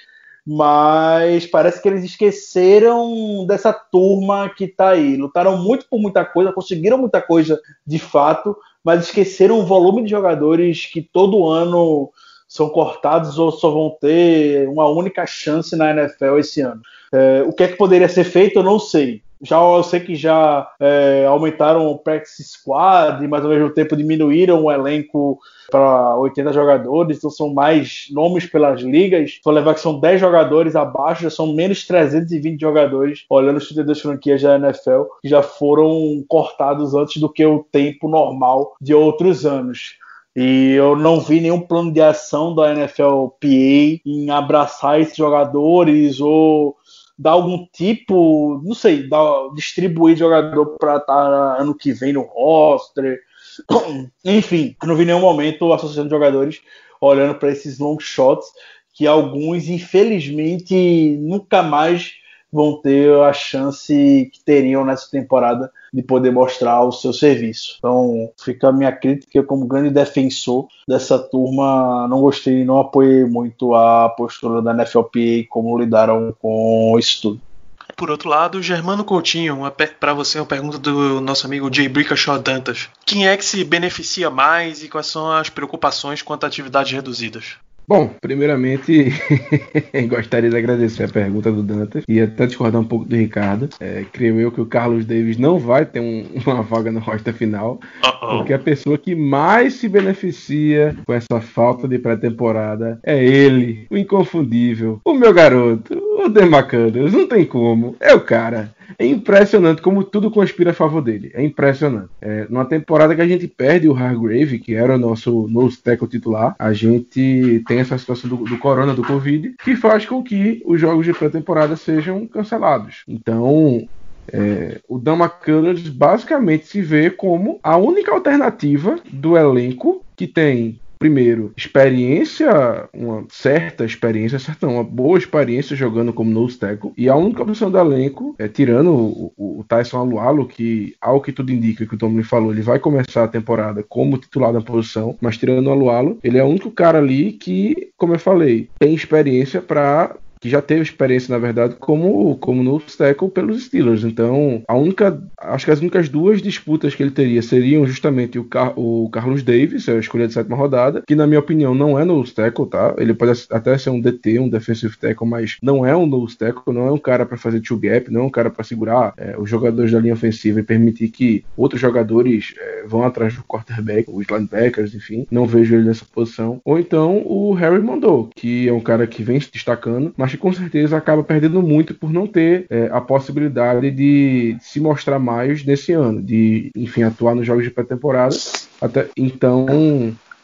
mas parece que eles esqueceram dessa turma que está aí. Lutaram muito por muita coisa, conseguiram muita coisa de fato, mas esqueceram o volume de jogadores que todo ano são cortados ou só vão ter uma única chance na NFL esse ano. É, o que é que poderia ser feito, eu não sei. Já eu sei que já é, aumentaram o practice squad, mas ao mesmo tempo diminuíram o elenco para 80 jogadores, então são mais nomes pelas ligas. Só levar que são 10 jogadores abaixo, já são menos 320 jogadores, olhando os 32 franquias da NFL, que já foram cortados antes do que o tempo normal de outros anos. E eu não vi nenhum plano de ação da NFLPA em abraçar esses jogadores ou dar algum tipo, não sei, dar, distribuir jogador para estar tá ano que vem no roster. Enfim, não vi nenhum momento a Associação de Jogadores olhando para esses long shots que alguns, infelizmente, nunca mais vão ter a chance que teriam nessa temporada de poder mostrar o seu serviço. Então, fica a minha crítica como grande defensor dessa turma. Não gostei, não apoiei muito a postura da NFLPA como lidaram com isso tudo. Por outro lado, Germano Coutinho, para você uma pergunta do nosso amigo Jay Brickashaw Dantas. Quem é que se beneficia mais e quais são as preocupações quanto a atividades reduzidas? Bom, primeiramente, gostaria de agradecer a pergunta do Dantas e até discordar um pouco do Ricardo. É, creio eu que o Carlos Davis não vai ter um, uma vaga no roster final, uh -oh. porque a pessoa que mais se beneficia com essa falta de pré-temporada é ele, o inconfundível, o meu garoto, o Demacanas. Não tem como, é o cara. É impressionante como tudo conspira a favor dele. É impressionante. É, numa temporada que a gente perde o Hargrave, que era o nosso nose tackle titular, a gente tem essa situação do, do corona, do Covid, que faz com que os jogos de pré-temporada sejam cancelados. Então, é, o Dan McCullers basicamente se vê como a única alternativa do elenco que tem primeiro, experiência, uma certa experiência, certa uma boa experiência jogando como nose tackle, e a única opção do elenco, é, tirando o, o, Tyson Alualo, que ao que tudo indica, que o Tom me falou, ele vai começar a temporada como titular da posição, mas tirando o Alualo, ele é o único cara ali que, como eu falei, tem experiência para que já teve experiência, na verdade, como, como no tackle pelos Steelers. Então, a única, acho que as únicas duas disputas que ele teria seriam justamente o, Car o Carlos Davis, a escolha de sétima rodada, que na minha opinião não é no tackle, tá? Ele pode até ser um DT, um defensive tackle, mas não é um nose tackle, não é um cara para fazer two gap, não é um cara para segurar é, os jogadores da linha ofensiva e permitir que outros jogadores é, vão atrás do quarterback, os linebackers, enfim. Não vejo ele nessa posição. Ou então o Harry Mondou, que é um cara que vem se destacando, mas que com certeza acaba perdendo muito por não ter é, a possibilidade de, de se mostrar mais nesse ano, de enfim atuar nos jogos de pré-temporada. Até então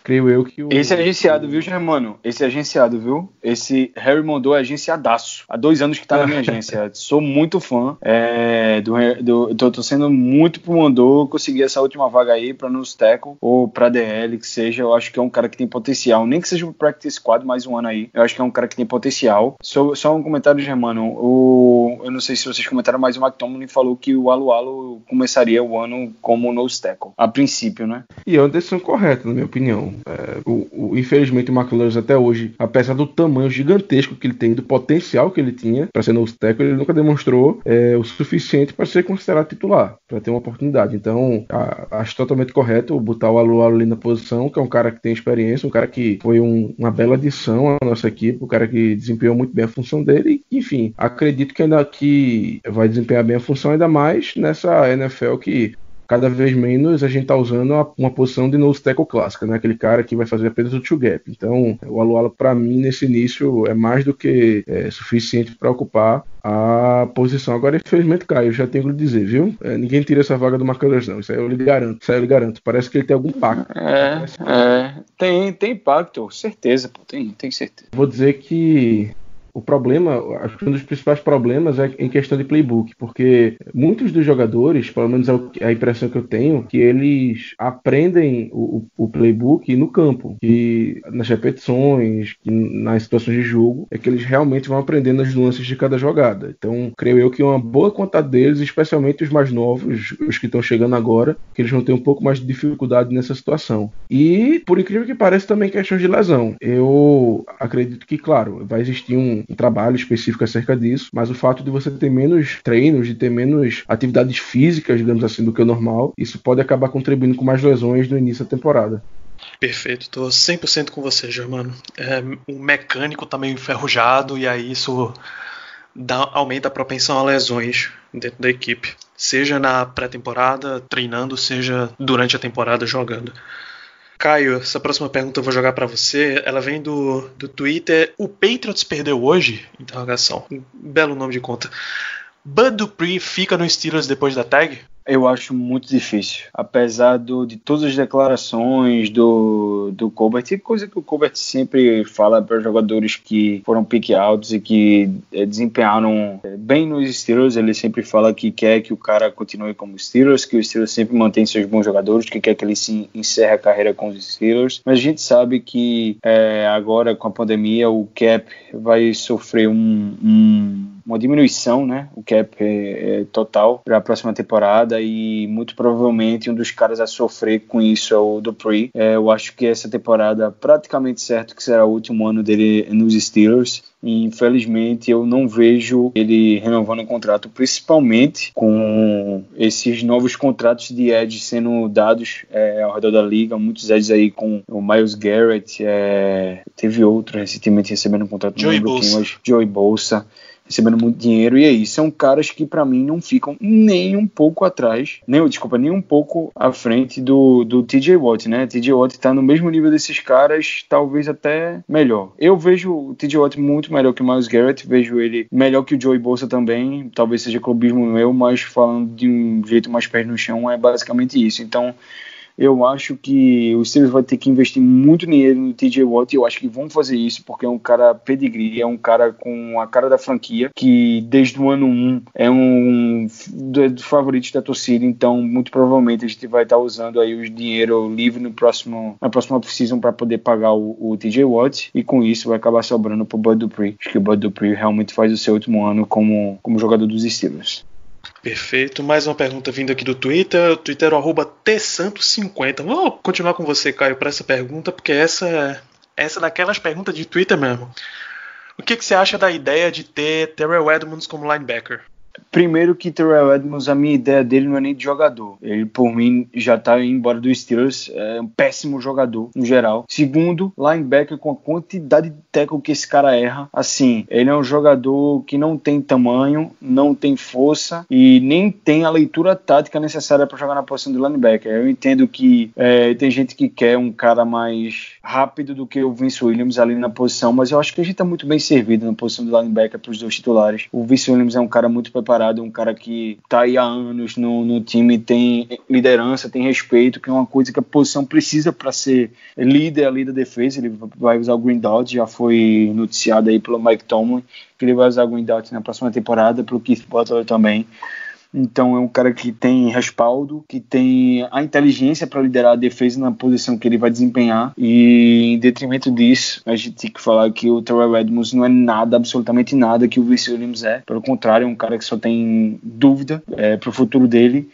creio eu que o. Esse é agenciado, viu, Germano? Esse é agenciado, viu? Esse Harry Mondou é agenciadaço. Há dois anos que tá na minha agência. Sou muito fã. É, do, do, tô, tô sendo muito pro Mondou conseguir essa última vaga aí pra nos tackle ou pra DL, que seja. Eu acho que é um cara que tem potencial. Nem que seja pro Practice Squad mais um ano aí. Eu acho que é um cara que tem potencial. Só, só um comentário, Germano. O, eu não sei se vocês comentaram, mas o McTominay falou que o Alu Alu começaria o ano como nose tackle. A princípio, né? E é uma decisão correta, na minha opinião. É, o, o, infelizmente, o McLaren até hoje, apesar do tamanho gigantesco que ele tem, do potencial que ele tinha para ser no tackle, ele nunca demonstrou é, o suficiente para ser considerado titular, para ter uma oportunidade. Então, a, acho totalmente correto botar o Alu ali na posição, que é um cara que tem experiência, um cara que foi um, uma bela adição à nossa equipe, um cara que desempenhou muito bem a função dele. E, enfim, acredito que ainda que vai desempenhar bem a função, ainda mais nessa NFL que cada vez menos a gente tá usando uma, uma posição de nose tackle clássica, né? Aquele cara que vai fazer apenas o two gap. Então, o Aluala para mim nesse início é mais do que é, suficiente para ocupar a posição. Agora, infelizmente, Caio, já tenho que lhe dizer, viu? É, ninguém tira essa vaga do Marcos, não. Isso aí eu lhe garanto. Isso aí eu lhe garanto. Parece que ele tem algum pacto. É, é. Tem, tem pacto, certeza, pô. Tem, tem certeza. Vou dizer que o problema, acho que um dos principais problemas é em questão de playbook, porque muitos dos jogadores, pelo menos é a impressão que eu tenho, que eles aprendem o, o playbook no campo, que nas repetições, que nas situações de jogo, é que eles realmente vão aprendendo as nuances de cada jogada. Então, creio eu que uma boa quantidade deles, especialmente os mais novos, os que estão chegando agora, que eles vão ter um pouco mais de dificuldade nessa situação. E, por incrível que pareça, também questão de lesão. Eu acredito que, claro, vai existir um, um trabalho específico acerca disso, mas o fato de você ter menos treinos, de ter menos atividades físicas, digamos assim, do que o normal, isso pode acabar contribuindo com mais lesões no início da temporada. Perfeito, tô 100% com você, Germano. É, o mecânico tá meio enferrujado e aí isso dá, aumenta a propensão a lesões dentro da equipe. Seja na pré-temporada, treinando, seja durante a temporada jogando. Caio, essa próxima pergunta eu vou jogar para você. Ela vem do, do Twitter. O Patriots perdeu hoje? Interrogação. Um belo nome de conta. Bud Dupree fica no Steelers depois da tag? Eu acho muito difícil. Apesar do, de todas as declarações do, do Colbert, coisa que o Colbert sempre fala para jogadores que foram pick outs e que é, desempenharam é, bem nos Steelers, ele sempre fala que quer que o cara continue como Steelers, que o Steelers sempre mantém seus bons jogadores, que quer que ele se encerre a carreira com os Steelers. Mas a gente sabe que é, agora com a pandemia o cap vai sofrer um, um uma diminuição, né? O cap é, é total para a próxima temporada e muito provavelmente um dos caras a sofrer com isso é o Dupree. É, eu acho que essa temporada praticamente certo que será o último ano dele nos Steelers. E, infelizmente eu não vejo ele renovando o contrato, principalmente com esses novos contratos de edge sendo dados é, ao redor da liga, muitos edges aí com o Miles Garrett, é, teve outro recentemente recebendo um contrato Joey Bolsa. Joey Bolsa recebendo muito dinheiro. E aí, são caras que para mim não ficam nem um pouco atrás, nem, desculpa, nem um pouco à frente do, do TJ Watt, né? TJ Watt tá no mesmo nível desses caras, talvez até melhor. Eu vejo o TJ Watt muito melhor que o Miles Garrett, vejo ele melhor que o Joey Bolsa também, talvez seja clubismo meu, mas falando de um jeito mais pés no chão, é basicamente isso. Então, eu acho que o Steelers vai ter que investir muito dinheiro no TJ Watt e eu acho que vão fazer isso porque é um cara pedigree, é um cara com a cara da franquia que desde o ano 1 é um dos favoritos da torcida, então muito provavelmente a gente vai estar usando aí o dinheiro livre no próximo, na próxima season para poder pagar o, o, TJ Watt e com isso vai acabar sobrando para o Bud Dupree. Acho que o Bud Dupree realmente faz o seu último ano como, como jogador dos Steelers. Perfeito. Mais uma pergunta vindo aqui do Twitter. Twitter arroba tsanto50. Vou continuar com você, Caio, para essa pergunta, porque essa, essa é daquelas perguntas de Twitter mesmo. O que, que você acha da ideia de ter Terrell Edmonds como linebacker? Primeiro que Terrell Edmonds, a minha ideia dele não é nem de jogador. Ele, por mim, já tá indo embora do Steelers. É um péssimo jogador, no geral. Segundo, linebacker com a quantidade de tackle que esse cara erra. Assim, ele é um jogador que não tem tamanho, não tem força e nem tem a leitura tática necessária para jogar na posição de linebacker. Eu entendo que é, tem gente que quer um cara mais rápido do que o Vince Williams ali na posição, mas eu acho que a gente tá muito bem servido na posição de linebacker para os dois titulares. O Vince Williams é um cara muito preparado, um cara que tá aí há anos no, no time, tem liderança, tem respeito, que é uma coisa que a posição precisa para ser líder ali da defesa. Ele vai usar o Green Dot, já foi noticiado aí pelo Mike Tomlin que ele vai usar o Green Dot na próxima temporada, pro Keith Butler também. Então é um cara que tem respaldo, que tem a inteligência para liderar a defesa na posição que ele vai desempenhar. E em detrimento disso, a gente tem que falar que o Terrell Edmonds não é nada, absolutamente nada que o Vince Williams é. Pelo contrário, é um cara que só tem dúvida é, para o futuro dele.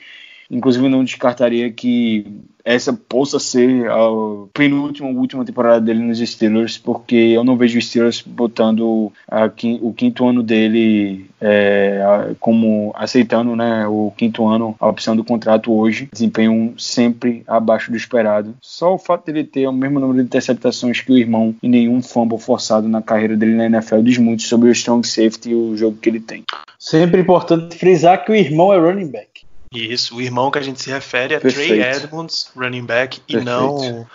Inclusive, não descartaria que essa possa ser a penúltima última temporada dele nos Steelers, porque eu não vejo o Steelers botando a, o quinto ano dele é, como aceitando né, o quinto ano, a opção do contrato hoje, desempenho sempre abaixo do esperado. Só o fato dele ter o mesmo número de interceptações que o irmão e nenhum fumble forçado na carreira dele na NFL diz muito sobre o strong safety e o jogo que ele tem. Sempre importante frisar que o irmão é running back. Isso, o irmão que a gente se refere é Perfeito. Trey Edmonds, running back, e Perfeito. não.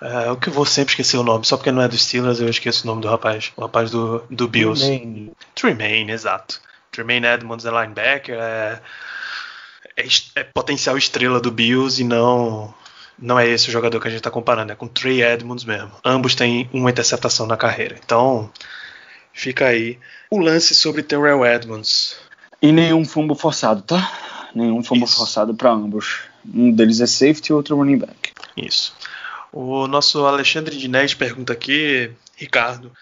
É, o que eu vou sempre esquecer o nome, só porque não é do Steelers eu esqueço o nome do rapaz. O rapaz do, do Bills. Tremaine. Tremaine, exato. Tremaine Edmonds é linebacker, é, é, é potencial estrela do Bills e não. Não é esse o jogador que a gente tá comparando, é com Trey Edmonds mesmo. Ambos têm uma interceptação na carreira. Então, fica aí o lance sobre Terrell Edmonds. E nenhum fumble forçado, tá? Nenhum fumble Isso. forçado para ambos. Um deles é safety e outro running back. Isso. O nosso Alexandre Dinés pergunta aqui, Ricardo,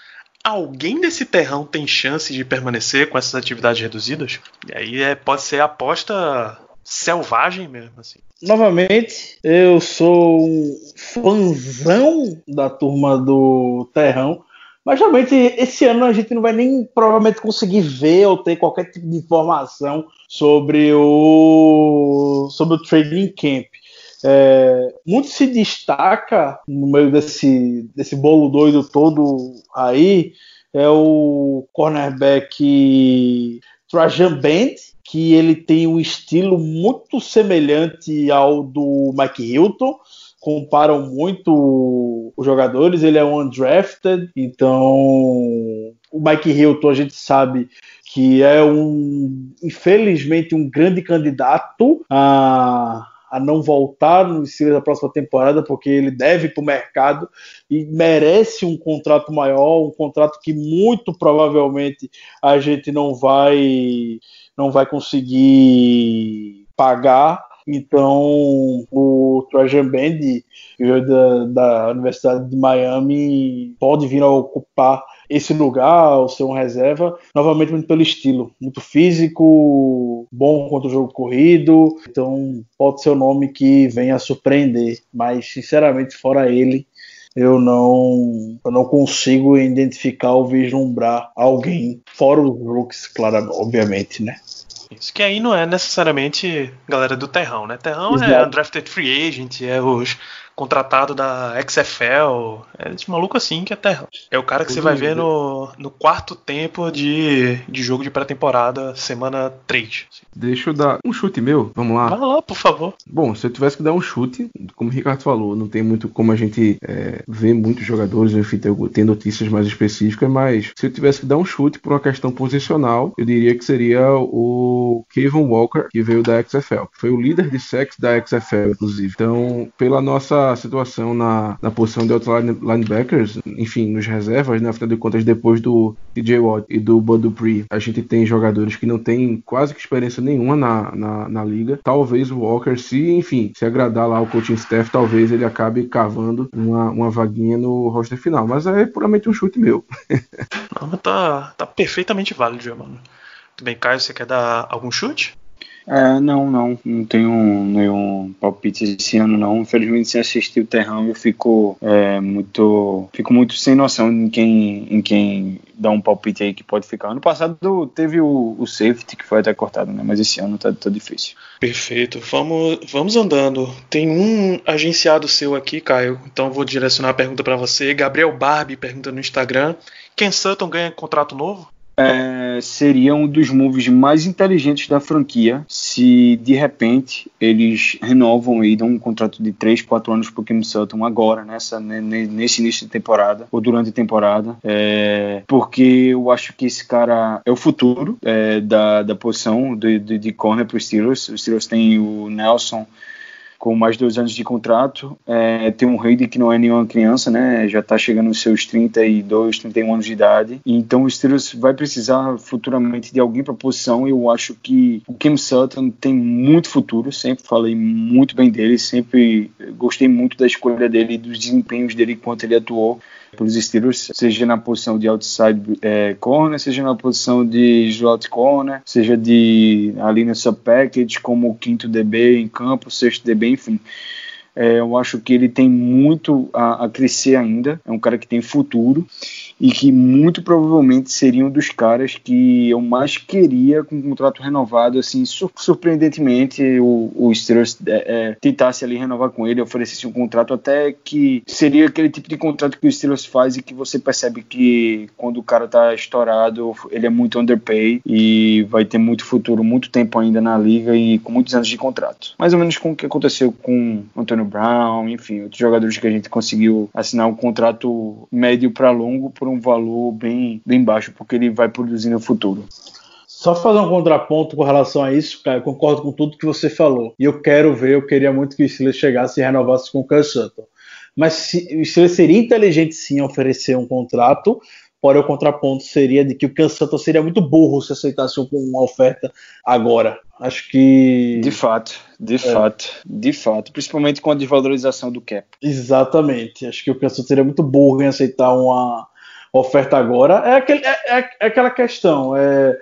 alguém desse terrão tem chance de permanecer com essas atividades reduzidas? E aí é, pode ser aposta selvagem mesmo, assim. Novamente, eu sou um fãzão da turma do Terrão, mas realmente esse ano a gente não vai nem provavelmente conseguir ver ou ter qualquer tipo de informação sobre o sobre o training camp. É, muito se destaca no meio desse, desse bolo doido todo aí é o cornerback Trajan Band, que ele tem um estilo muito semelhante ao do Mike Hilton. Comparam muito os jogadores, ele é um undrafted, então o Mike Hilton a gente sabe que é um, infelizmente, um grande candidato a, a não voltar no Steelers da próxima temporada, porque ele deve para o mercado e merece um contrato maior, um contrato que muito provavelmente a gente não vai não vai conseguir pagar. Então, o Trajan Band, que veio da, da Universidade de Miami, pode vir a ocupar esse lugar, ou ser um reserva, novamente muito pelo estilo, muito físico, bom contra o jogo corrido, então pode ser o nome que venha a surpreender, mas sinceramente fora ele, eu não, eu não consigo identificar ou vislumbrar alguém fora os rookies, claro, obviamente, né? Isso que aí não é necessariamente galera do Terrão, né? Terrão é Exato. undrafted free agent, é os contratado da XFL, é esse maluco assim que é. É o cara que você vai ver no, no quarto tempo de, de jogo de pré-temporada, semana 3. Deixa eu dar um chute meu, vamos lá. Vai lá, por favor. Bom, se eu tivesse que dar um chute, como o Ricardo falou, não tem muito como a gente é, ver muitos jogadores, enfim, ter, ter notícias mais específicas, mas se eu tivesse que dar um chute por uma questão posicional, eu diria que seria o Kevin Walker, que veio da XFL. Foi o líder de sacks da XFL, inclusive. Então, pela nossa situação na, na posição de outros line- linebackers, enfim, nos reservas, né, afinal de contas, depois do TJ Watt e do Bud Dupree, a gente tem jogadores que não têm quase que experiência nenhuma na, na, na liga. Talvez o Walker, se, enfim, se agradar lá o coaching staff, talvez ele acabe cavando uma, uma vaguinha no roster final. Mas é puramente um chute meu. Não, tá, tá perfeitamente válido, mano. Tudo bem, Caio, você quer dar algum chute? É, não, não. Não tenho nenhum palpite esse ano, não. Infelizmente, sem assistir o Terrão, eu fico é, muito. Fico muito sem noção em quem, em quem dá um palpite aí que pode ficar. Ano passado teve o, o safety que foi até cortado, né? Mas esse ano tá, tá difícil. Perfeito. Vamos, vamos andando. Tem um agenciado seu aqui, Caio. Então vou direcionar a pergunta para você. Gabriel Barbie pergunta no Instagram. Ken Sutton ganha contrato novo? É, seria um dos moves mais inteligentes da franquia se de repente eles renovam e dão um contrato de 3, 4 anos pro Kim Sutton agora, nessa, nesse início de temporada, ou durante a temporada, é, porque eu acho que esse cara é o futuro é, da, da posição de, de, de corner pro Steelers. Os Steelers têm o Nelson com mais dois anos de contrato. É, tem um Hayden que não é nenhuma criança, né? Já está chegando nos seus 32, 31 anos de idade. Então o Steelers vai precisar futuramente de alguém para a posição. Eu acho que o Kim Sutton tem muito futuro. Sempre falei muito bem dele, sempre gostei muito da escolha dele dos desempenhos dele enquanto ele atuou pelos Steelers, seja na posição de outside é, corner, seja na posição de slot corner, seja de ali sub package como o quinto DB em campo, sexto DB, enfim. É, eu acho que ele tem muito a, a, crescer ainda. É um cara que tem futuro e que muito provavelmente seria um dos caras que eu mais queria com um contrato renovado. Assim, surpreendentemente, o, o Steelers é, é, tentasse ali renovar com ele, oferecesse um contrato até que seria aquele tipo de contrato que o Steelers faz e que você percebe que quando o cara tá estourado, ele é muito underpay e vai ter muito futuro, muito tempo ainda na liga e com muitos anos de contrato. Mais ou menos com o que aconteceu com Antônio Brown, enfim, outros jogadores que a gente conseguiu assinar um contrato médio para longo por um valor bem, bem baixo, porque ele vai produzir no futuro. Só fazer um contraponto com relação a isso, cara, eu concordo com tudo que você falou. E eu quero ver, eu queria muito que o Steelers chegasse e renovasse com o Sutton. Mas se, o Steelers seria inteligente sim oferecer um contrato, porém o contraponto seria de que o Sutton seria muito burro se aceitasse uma oferta agora. Acho que. De fato, de é. fato, de fato. Principalmente com a desvalorização do cap. Exatamente. Acho que o Sutton seria muito burro em aceitar uma oferta agora. É, aquele, é, é, é aquela questão. É,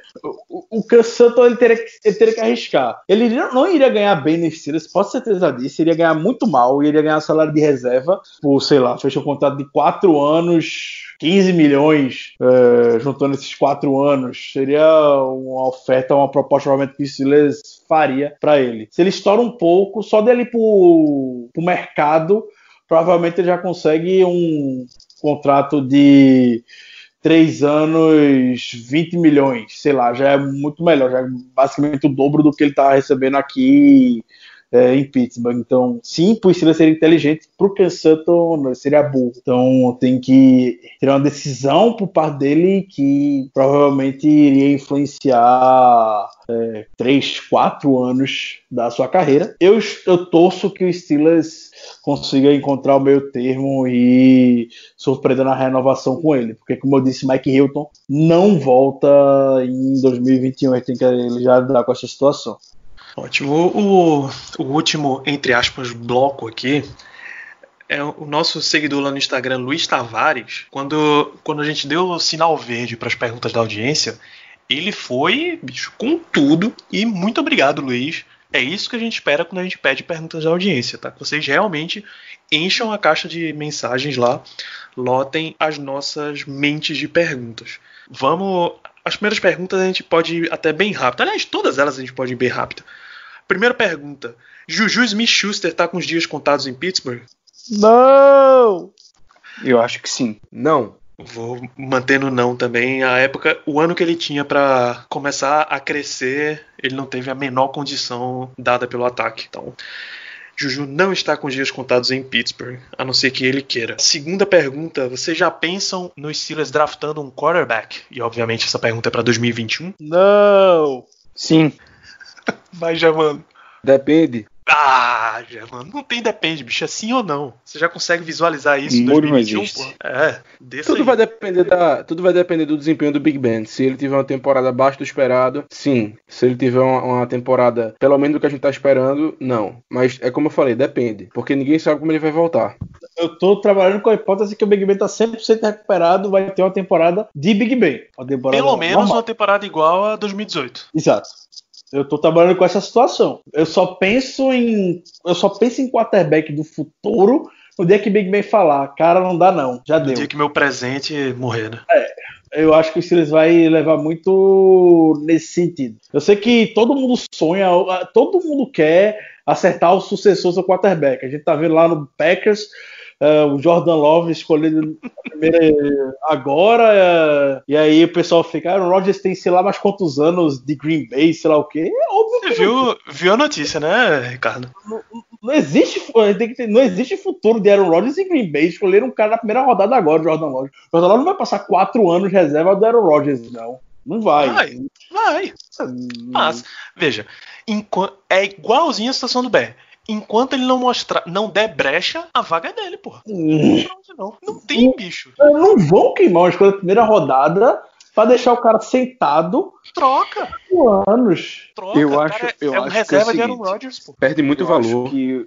o, o ele teria, que, ele teria que arriscar. Ele não iria ganhar bem no Steelers, pode certeza disso. Iria ganhar muito mal, iria ganhar salário de reserva por, sei lá, fechou um contrato de 4 anos. 15 milhões é, juntando esses quatro anos seria uma oferta, uma proposta provavelmente que o Steelers faria para ele. Se ele estoura um pouco, só dele para o mercado, provavelmente ele já consegue um, contrato de três anos, 20 milhões, sei lá, já é muito melhor, já é basicamente o dobro do que ele está recebendo aqui é, em Pittsburgh. Então, sim, por Steelers ser inteligente, para o Ken Sutton seria burro. Então, tem que ter uma decisão por parte dele que provavelmente iria influenciar é, três, quatro anos da sua carreira. Eu, eu torço que o Steelers consiga encontrar o meio termo e surpreender na renovação com ele. Porque, como eu disse, Mike Hilton não volta em 2021. Ele tem que já lidar com essa situação. Ótimo. O, o último, entre aspas, bloco aqui é o nosso seguidor lá no Instagram, Luiz Tavares. Quando, quando a gente deu o sinal verde para as perguntas da audiência, ele foi, bicho, com tudo. E muito obrigado, Luiz. É isso que a gente espera quando a gente pede perguntas da audiência, tá? Que vocês realmente encham a caixa de mensagens lá, lotem as nossas mentes de perguntas. Vamos. As primeiras perguntas a gente pode ir até bem rápido. Aliás, todas elas a gente pode ir bem rápido. Primeira pergunta: Juju Smith Schuster tá com os dias contados em Pittsburgh? Não! Eu acho que sim. Não. Vou mantendo não também. A época, o ano que ele tinha para começar a crescer, ele não teve a menor condição dada pelo ataque. Então, Juju não está com dias contados em Pittsburgh, a não ser que ele queira. Segunda pergunta: vocês já pensam nos Steelers draftando um quarterback? E obviamente essa pergunta é para 2021? Não. Sim. Vai, Jamando. Depende. Ah, já, mano, não tem depende, bicho, é sim ou não. Você já consegue visualizar isso em 2021, pô? É, tudo aí. vai depender da, tudo vai depender do desempenho do Big Ben. Se ele tiver uma temporada abaixo do esperado, sim. Se ele tiver uma, uma, temporada pelo menos do que a gente tá esperando, não. Mas é como eu falei, depende, porque ninguém sabe como ele vai voltar. Eu tô trabalhando com a hipótese que o Big Ben tá 100% recuperado, vai ter uma temporada de Big Ben. Pelo menos normal. uma temporada igual a 2018. Exato. Eu tô trabalhando com essa situação. Eu só penso em. Eu só penso em quarterback do futuro no dia que Big Ben falar, cara, não dá não, já No deu. dia que meu presente morrer, né? Eu acho que o Steelers vai levar muito nesse sentido. Eu sei que todo mundo sonha, todo mundo quer acertar o sucessor do quarterback. A gente tá vendo lá no Packers o Jordan Love escolhido agora, eh, e aí o pessoal fica, Aaron Rodgers tem sei lá mais quantos anos de Green Bay, sei lá o quê. É óbvio Você que viu, viu a notícia, né, Ricardo? não existe, que ter- não existe futuro de Aaron Rodgers em Green Bay. Escolheram um cara na primeira rodada agora, Jordan Love. O Jordan Love não vai passar quatro anos de reserva do Aaron Rodgers, não. Não vai. Vai, vai. Mas, veja, é igualzinho a situação do Bé. Enquanto ele não mostrar, não der brecha, a vaga é dele, porra. Hum. Não, não tem bicho. Não vão queimar uma escolha da primeira rodada pra deixar o cara sentado Troca, por anos. troca. Eu acho- cara é, eu é um acho que é o reserva de Aaron seguinte. Rodgers, pô. Perde muito Eu valor. acho que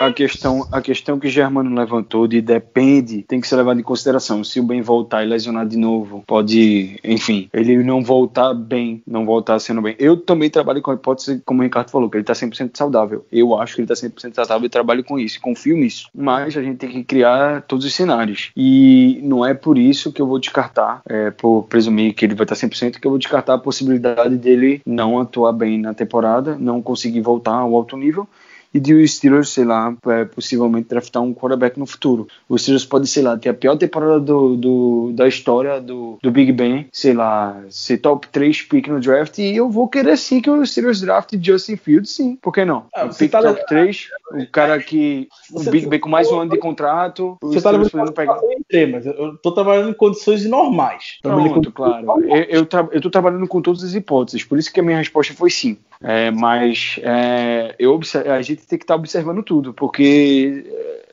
a questão, a questão que Germano levantou de depende tem que ser levado em consideração. Se o Ben voltar e lesionar de novo, pode, enfim, ele não voltar bem, não voltar sendo bem. Eu também trabalho com a hipótese, como o Ricardo falou, que ele tá 100% saudável. Eu acho que ele tá 100% saudável e trabalho com isso, confio nisso. Mas a gente tem que criar todos os cenários. E não é por isso que eu vou descartar, é, por presumir que ele vai estar 100%, que eu vou descartar a possibilidade dele não atuar bem na temporada, não conseguir voltar ao alto nível e de o Steelers, sei lá, é, possivelmente draftar um quarterback no futuro. O Steelers pode, sei lá, ter a pior temporada do, do- da história do, do Big Ben, sei lá, ser top 3 pick no draft, e eu vou querer sim que o Steelers draft Justin Fields, sim, por que não? Ah, pick tá top levando- 3, o cara que, o Big Ben com mais um ano de contrato, Você tá podendo pegar... temas. Eu tô trabalhando em condições normais. Pronto, condições claro. Eu, eu, tra eu tô trabalhando com todas as hipóteses, por isso que a minha resposta foi sim. É, mas é, eu a gente tem que estar observando tudo, porque é,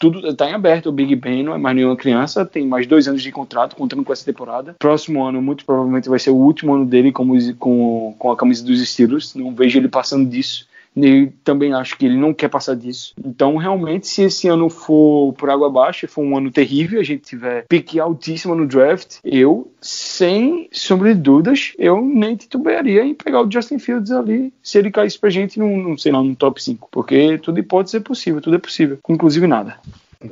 tudo está em aberto. O Big Ben não é mais nenhuma criança, tem mais dois anos de contrato, contando com essa temporada. Próximo ano, muito provavelmente, vai ser o último ano dele como, com, com a camisa dos Steelers. Não vejo ele passando disso. E também acho que ele não quer passar disso. Então, realmente, se esse ano for por água abaixo, for um ano terrível, a gente tiver pique altíssima no draft, eu, sem sombra de dúvidas, eu nem titubearia em pegar o Justin Fields ali, se ele caísse pra gente num, num, sei lá, num top 5. Porque tudo pode ser possível, tudo é possível. Inclusive nada.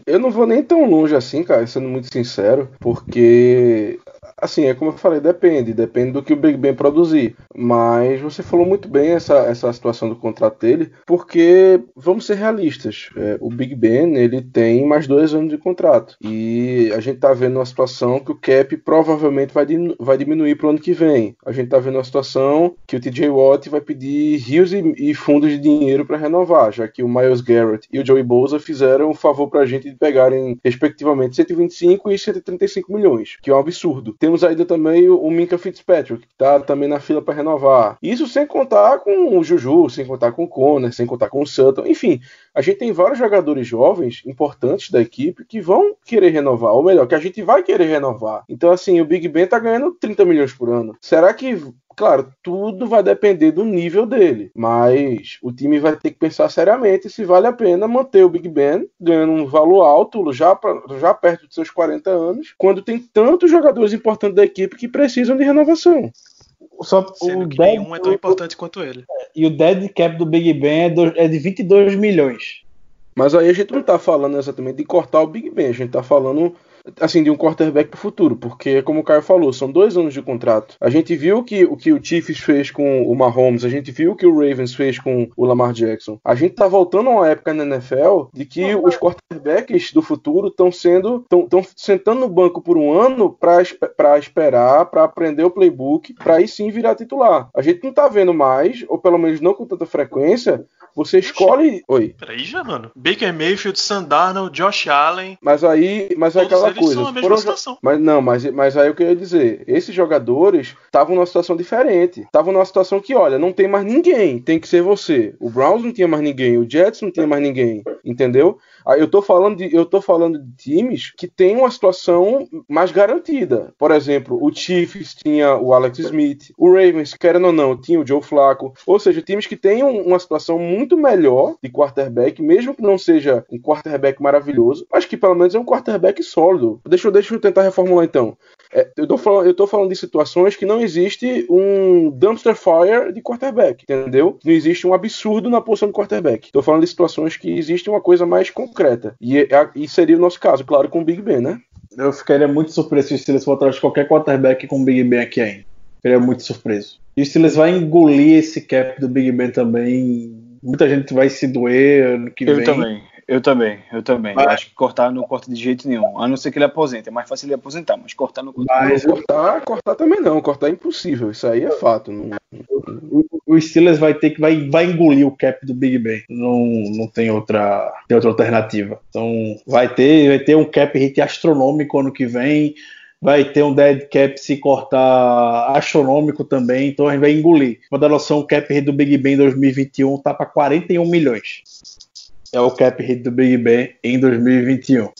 Eu não vou nem tão longe assim, cara, sendo muito sincero, porque, assim, é como eu falei, depende, depende do que o Big Ben produzir. Mas você falou muito bem essa, essa situação do contrato dele, porque, vamos ser realistas, é, o Big Ben, ele tem mais dois anos de contrato. E a gente tá vendo uma situação que o cap provavelmente vai, vai diminuir pro ano que vem. A gente tá vendo uma situação que o TJ Watt vai pedir rios e, e fundos de dinheiro para renovar, já que o Miles Garrett e o Joey Bosa fizeram um favor pra gente de pegarem, respectivamente, 125 e 135 milhões, que é um absurdo. Temos ainda também o, Minka Fitzpatrick, que tá também na fila para renovar. Isso sem contar com o Juju, sem contar com o Conner, sem contar com o Sutton, enfim. A gente tem vários jogadores jovens, importantes da equipe, que vão querer renovar, ou melhor, que a gente vai querer renovar. Então, assim, o Big Ben tá ganhando 30 milhões por ano. Será que Claro, tudo vai depender do nível dele, mas o time vai ter que pensar seriamente se vale a pena manter o Big Ben ganhando um valor alto já, pra- já perto dos seus 40 anos, quando tem tantos jogadores importantes da equipe que precisam de renovação. Só Sendo o que dead, nenhum é tão importante quanto ele. e o dead cap do Big Ben é, do- é de 22 milhões. Mas aí a gente não tá falando exatamente de cortar o Big Ben, a gente tá falando assim de um quarterback pro futuro, porque como o Caio falou, são dois anos de contrato. A gente viu que o que o Chiefs fez com o Mahomes, a gente viu o que o Ravens fez com o Lamar Jackson. A gente tá voltando a uma época na NFL de que os quarterbacks do futuro estão sendo estão sentando no banco por um ano para esperar, para aprender o playbook, para aí sim virar titular. A gente não tá vendo mais, ou pelo menos não com tanta frequência, você escolhe, oi, Peraí, já, mano. Baker Mayfield, Sam Darnold, Josh Allen. Mas aí, mas é Todos aquela eles coisa. são a mesma foram situação. Mas não, mas, mas aí o que eu ia dizer, esses jogadores estavam numa situação diferente. Estavam numa situação que, olha, não tem mais ninguém, tem que ser você. O Browns não tinha mais ninguém, o Jets não tinha mais ninguém, entendeu? Ah, Eu tô falando de, eu tô falando de times que têm uma situação mais garantida. Por exemplo, o Chiefs tinha o Alex Smith, o Ravens, querendo ou não, tinha o Joe Flacco. Ou seja, times que têm um- uma situação muito melhor de quarterback, mesmo que não seja um quarterback maravilhoso, mas que pelo menos é um quarterback sólido. Deixa, eu- deixa eu tentar reformular então. É, eu, tô falando, eu tô falando de situações que não existe um dumpster fire de quarterback, entendeu? Não existe um absurdo na posição de quarterback. Tô falando de situações que existe uma coisa mais concreta. E, é- e seria o nosso caso, claro, com o Big Ben, né? Eu ficaria muito surpreso se o Steelers for atrás de qualquer quarterback com o Big Ben aqui ainda. Ficaria muito surpreso. E o Steelers vai engolir esse cap do Big Ben também. Muita gente vai se doer ano que Eu vem. também, eu também, eu também. Mas- Eu acho que cortar não corta de jeito nenhum. A não ser que ele aposente. É mais fácil ele aposentar, mas cortar não corta. Mas Não, cortar, cortar também não. Cortar é impossível. Isso aí é fato. Não- o, o Steelers vai ter que vai, vai engolir o cap do Big Ben. Não, não tem outra tem outra alternativa. Então vai ter vai ter um cap hit astronômico ano que vem. Vai ter um dead cap se cortar astronômico também, então a gente vai engolir. Pra dar noção, o cap hit do Big Ben em 2021 tá para 41 milhões. É o cap hit do Big Ben em 2021.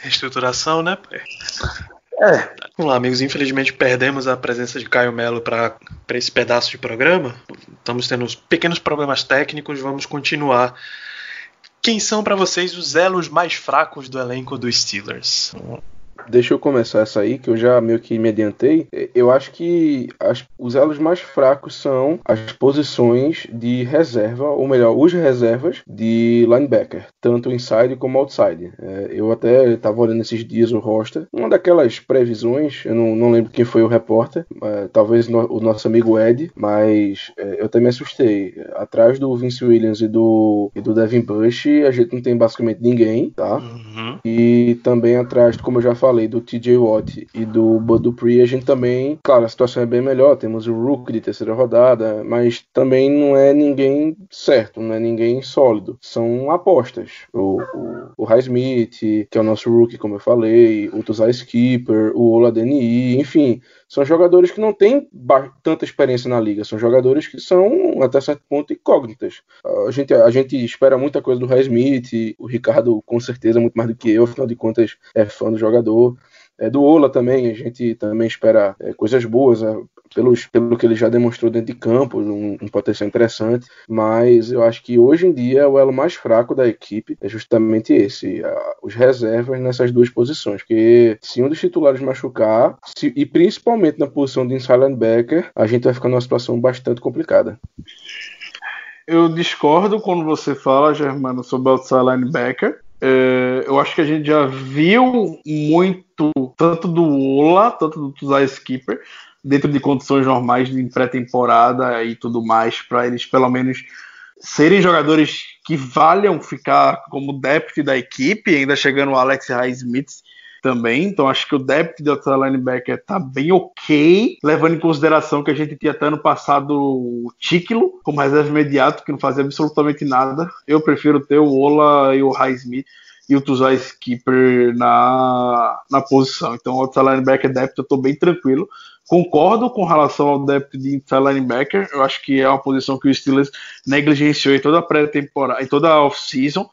Reestruturação, né? É. Vamos lá, amigos. Infelizmente perdemos a presença de Caio Melo para esse pedaço de programa. Estamos tendo uns pequenos problemas técnicos. Vamos continuar. Quem são para vocês os elos mais fracos do elenco dos Steelers? Deixa eu começar essa aí, que eu já meio que me adiantei. Eu acho que as- os elos mais fracos são as posições de reserva, ou melhor, os reservas de linebacker, tanto inside como outside. É, eu até estava olhando esses dias o roster. Uma daquelas previsões, eu não, não lembro quem foi o repórter, mas talvez no- o nosso amigo Ed, mas é, eu até me assustei. Atrás do Vince Williams e do, e do Devin Bush, a gente não tem basicamente ninguém, tá? Uhum. E também atrás, como eu já falei, do TJ Watt e do Bud a gente também, claro, a situação é bem melhor. Temos o Rook de terceira rodada, mas também não é ninguém certo, não é ninguém sólido. São apostas. O, o, o Highsmith, que é o nosso Rookie, como eu falei, o Tuzai Skipper, o Ola DNI, enfim, são jogadores que não têm tanta experiência na liga, são jogadores que são, até certo ponto, incógnitas. A gente, a gente espera muita coisa do Highsmith, o Ricardo, com certeza, muito mais do que eu, afinal de contas, é fã do jogador. É, do Ola também, a gente também espera é, coisas boas, é, pelos, pelo que ele já demonstrou dentro de campo, um, um potencial interessante, mas eu acho que hoje em dia o elo mais fraco da equipe é justamente esse, a- os reservas nessas duas posições, porque se um dos titulares machucar, se- e principalmente na posição de inside linebacker, a gente vai ficar numa situação bastante complicada. Eu discordo quando você fala, Germano, sobre o outside linebacker. É, eu acho que a gente já viu muito, tanto do Ola, tanto do Tuzai Skipper, dentro de condições normais de pré-temporada e tudo mais, para eles pelo menos serem jogadores que valham ficar como depth da equipe, ainda chegando o Alex Highsmith também, então acho que o depth do outside linebacker tá bem ok, levando em consideração que a gente tinha até ano passado o Tíquilo como reserva imediato, que não fazia absolutamente nada. Eu prefiro ter o Ola e o Highsmith e o Tuzai Skipper na, na posição. Então, o outside linebacker depth eu tô bem tranquilo. Concordo com relação ao depth de inside linebacker. Eu acho que é uma posição que o Steelers negligenciou em toda a pré-temporada, em toda a off-season.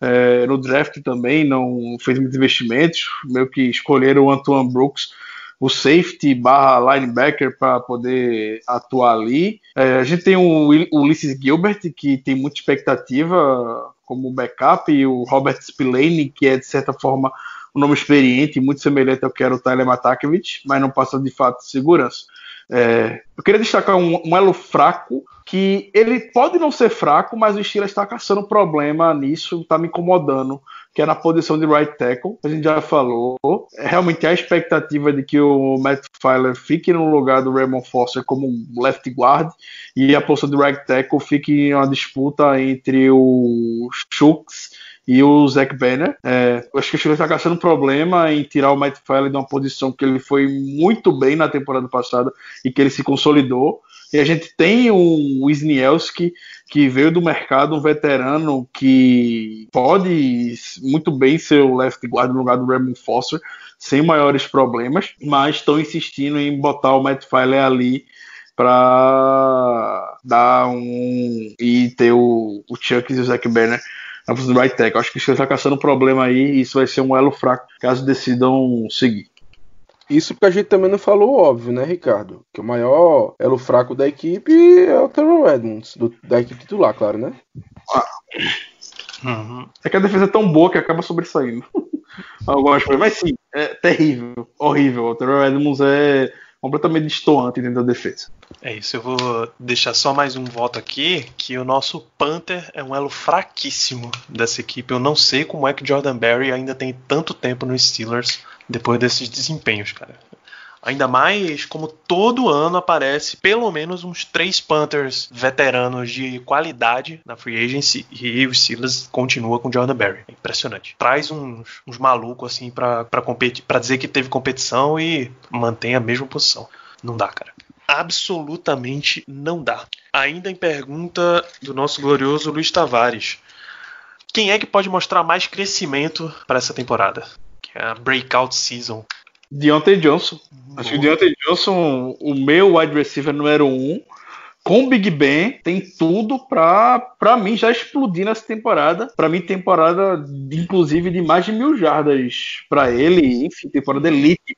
É, no draft também não fez muitos investimentos, meio que escolheram o Antoine Brooks, o safety barra linebacker para poder atuar ali. É, a gente tem o Ulysses Gilbert, que tem muita expectativa como backup, e o Robert Spillane, que é de certa forma um nome experiente, muito semelhante ao que era o Tyler Matakevich, mas não passa de fato de segurança. É, eu queria destacar um, um elo fraco, que ele pode não ser fraco, mas o Steelers está caçando problema nisso, está me incomodando, que é na posição de right tackle, a gente já falou. É, realmente a expectativa de que o Matt Filer fique no lugar do Raymond Foster como left guard, e a posição de right tackle fique em uma disputa entre o Shooks e o Zach Banner. É, acho que o Steelers está caçando problema em tirar o Matt Filer de uma posição que ele foi muito bem na temporada passada e que ele se consolidou. E a gente tem o Wisniewski, que veio do mercado, um veterano que pode muito bem ser o left guard no lugar do Raymond Foster, sem maiores problemas, mas estão insistindo em botar o Matt Filer ali para dar um. e ter o, o Chucks e o Zach Banner na posição do right tackle. Acho que você está caçando um problema aí e isso vai ser um elo fraco caso decidam seguir. Isso porque a gente também não falou óbvio, né, Ricardo? Que o maior elo fraco da equipe é o Terrell Edmonds, do- da equipe titular, claro, né? Uhum. É que a defesa é tão boa que acaba sobressaindo. Eu gosto, mas sim, é terrível, horrível. O Terrell Edmonds é completamente destoante dentro da defesa. É isso, eu vou deixar só mais um voto aqui, que o nosso Panther é um elo fraquíssimo dessa equipe. Eu não sei como é que Jordan Berry ainda tem tanto tempo nos Steelers depois desses desempenhos, cara. Ainda mais como todo ano aparece pelo menos uns três Panthers veteranos de qualidade na free agency e os Steelers continua com Jordan Berry. É impressionante. Traz uns, uns malucos assim pra, competir, pra dizer que teve competição e mantém a mesma posição. Não dá, cara. Absolutamente não dá. Ainda em pergunta do nosso glorioso Luiz Tavares. Quem é que pode mostrar mais crescimento para essa temporada? Que é a breakout season. Deontay Johnson. Acho que o Deontay Johnson, o meu wide receiver número um, com o Big Ben, tem tudo pra, pra mim já explodir nessa temporada. Pra mim, temporada, de, inclusive, de mais de mil jardas pra ele. Enfim, temporada elite.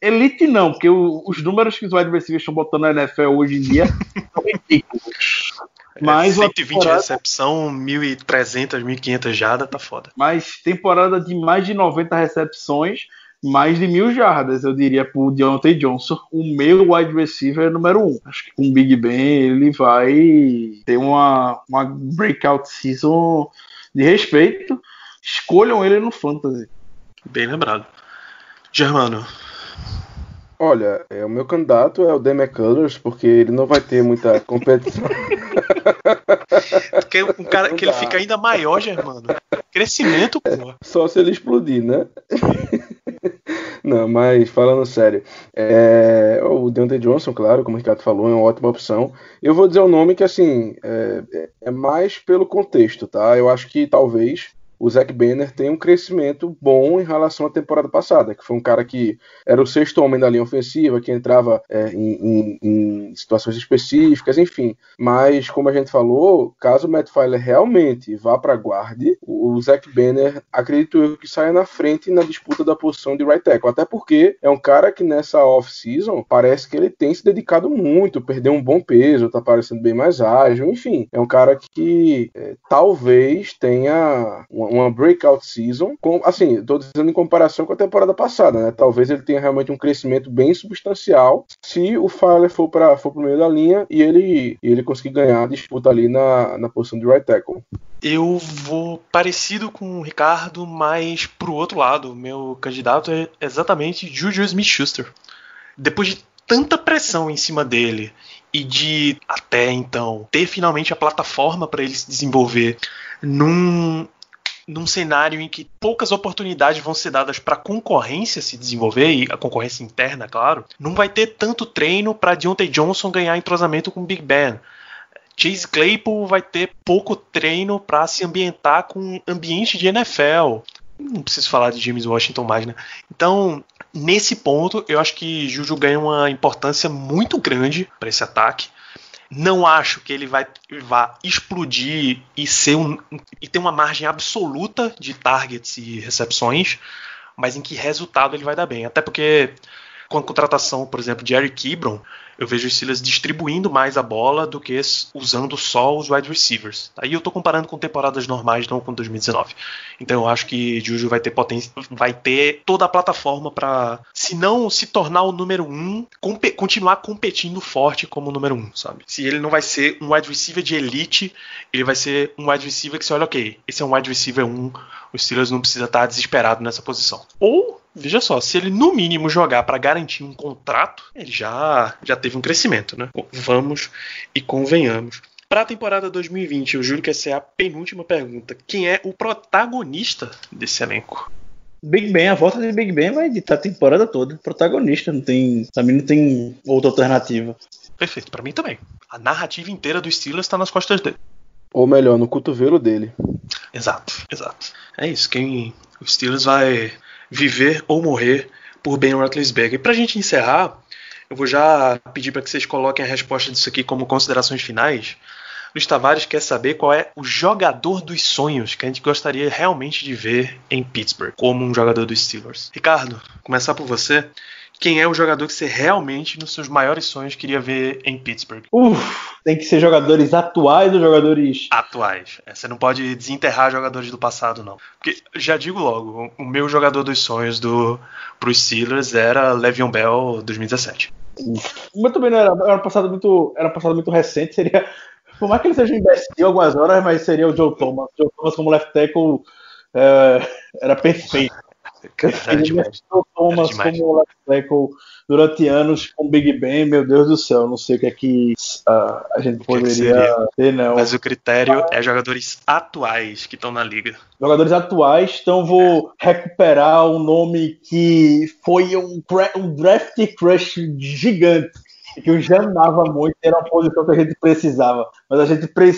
Elite não, porque o- os números que os wide receivers estão botando na NFL hoje em dia são ridículos. Mas uma 120 temporada- recepção, 1.300, 1.500 jardas, tá foda. mas temporada de mais de 90 recepções, mais de mil jardas, eu diria, pro Deontay Johnson, o meu wide receiver número um. Acho que com o Big Ben ele vai ter uma, uma breakout season de respeito. Escolham ele no Fantasy. Bem lembrado. Germano, Olha, é, o meu candidato é o Demi Colors, porque ele não vai ter muita competição. quer um cara Não que ele dá. fica ainda maior, Germano. Crescimento, pô. Só se ele explodir, né? Não, mas falando sério, é, o Deontay Johnson, claro, como o Ricardo falou, é uma ótima opção. Eu vou dizer um nome que, assim, é, é mais pelo contexto, tá? Eu acho que talvez o Zac Banner tenha um crescimento bom em relação à temporada passada, que foi um cara que era o sexto homem da linha ofensiva, que entrava é, em, em- em situações específicas, enfim. Mas, como a gente falou, caso o Matt Filer realmente vá para guarde, o o Zac Banner, acredito eu, que saia na frente na disputa da posição de right tackle. Até porque é um cara que nessa off-season parece que ele tem se dedicado muito, perdeu um bom peso, tá parecendo bem mais ágil, enfim. É um cara que é, talvez tenha uma breakout season, com, assim, estou dizendo em comparação com a temporada passada, né? Talvez ele tenha realmente um crescimento bem substancial se o Filer for para for meio da linha e ele, ele conseguir ganhar a disputa ali na, na posição de right tackle. Eu vou parecido com o Ricardo, mas pro outro lado. Meu candidato é exatamente Juju Smith-Schuster. Depois de tanta pressão em cima dele e de até então ter finalmente a plataforma para ele se desenvolver num num cenário em que poucas oportunidades vão ser dadas para a concorrência se desenvolver e a concorrência interna, claro, não vai ter tanto treino para Deontay Johnson ganhar entrosamento com o Big Ben. Chase Claypool vai ter pouco treino para se ambientar com ambiente de NFL. Não preciso falar de James Washington mais, né? Então, nesse ponto, eu acho que Juju ganha uma importância muito grande para esse ataque. Não acho que ele vai, vá explodir e ser um, e ter uma margem absoluta de targets e recepções, mas em que resultado ele vai dar bem. Até porque com a contratação, por exemplo, de Eric Ebron, eu vejo os Steelers distribuindo mais a bola do que usando só os wide receivers. Aí eu tô comparando com temporadas normais, não com 2019. Então eu acho que Juju vai ter potência, vai ter toda a plataforma para, se não se tornar o número um, compe continuar competindo forte como o número um, sabe? Se ele não vai ser um wide receiver de elite, ele vai ser um wide receiver que você olha, ok, esse é um wide receiver 1, os Steelers não precisa estar desesperado nessa posição. Ou Veja só, se ele no mínimo jogar para garantir um contrato, ele já, já teve um crescimento, né? Vamos e convenhamos. Para a temporada 2020, eu juro que essa é a penúltima pergunta. Quem é o protagonista desse elenco? Big Ben, a volta de Big Ben vai editar a temporada toda. Protagonista, não tem. Também não tem outra alternativa. Perfeito, para mim também. A narrativa inteira do Steelers está nas costas dele. Ou melhor, no cotovelo dele. Exato, exato. É isso. Quem o Steelers vai viver ou morrer por Ben Roethlisberger. E pra gente encerrar, eu vou já pedir para que vocês coloquem a resposta disso aqui como considerações finais. Luiz Tavares quer saber qual é o jogador dos sonhos que a gente gostaria realmente de ver em Pittsburgh, como um jogador dos Steelers. Ricardo, começar por você. Quem é o jogador que você realmente, nos seus maiores sonhos, queria ver em Pittsburgh? Uf, tem que ser jogadores atuais ou jogadores. Atuais. É, você não pode desenterrar jogadores do passado, não. Porque, já digo logo, o meu jogador dos sonhos do, pros Steelers era Le'Veon Bell 2017. Mas também não era, era um passado muito, era um passado muito recente, seria. Por mais que ele seja um imbecil algumas horas, mas seria o Joe Thomas. Joe Thomas como left tackle é, era perfeito. Era demais. O Thomas como left tackle durante anos com Big Ben, meu Deus do céu, não sei o que é que ah, a gente que poderia ter, não. Mas o critério é jogadores atuais que estão na liga. Jogadores atuais, então vou recuperar um nome que foi um, um draft crush gigante, que eu já amava muito, era uma posição que a gente precisava, mas a gente pre-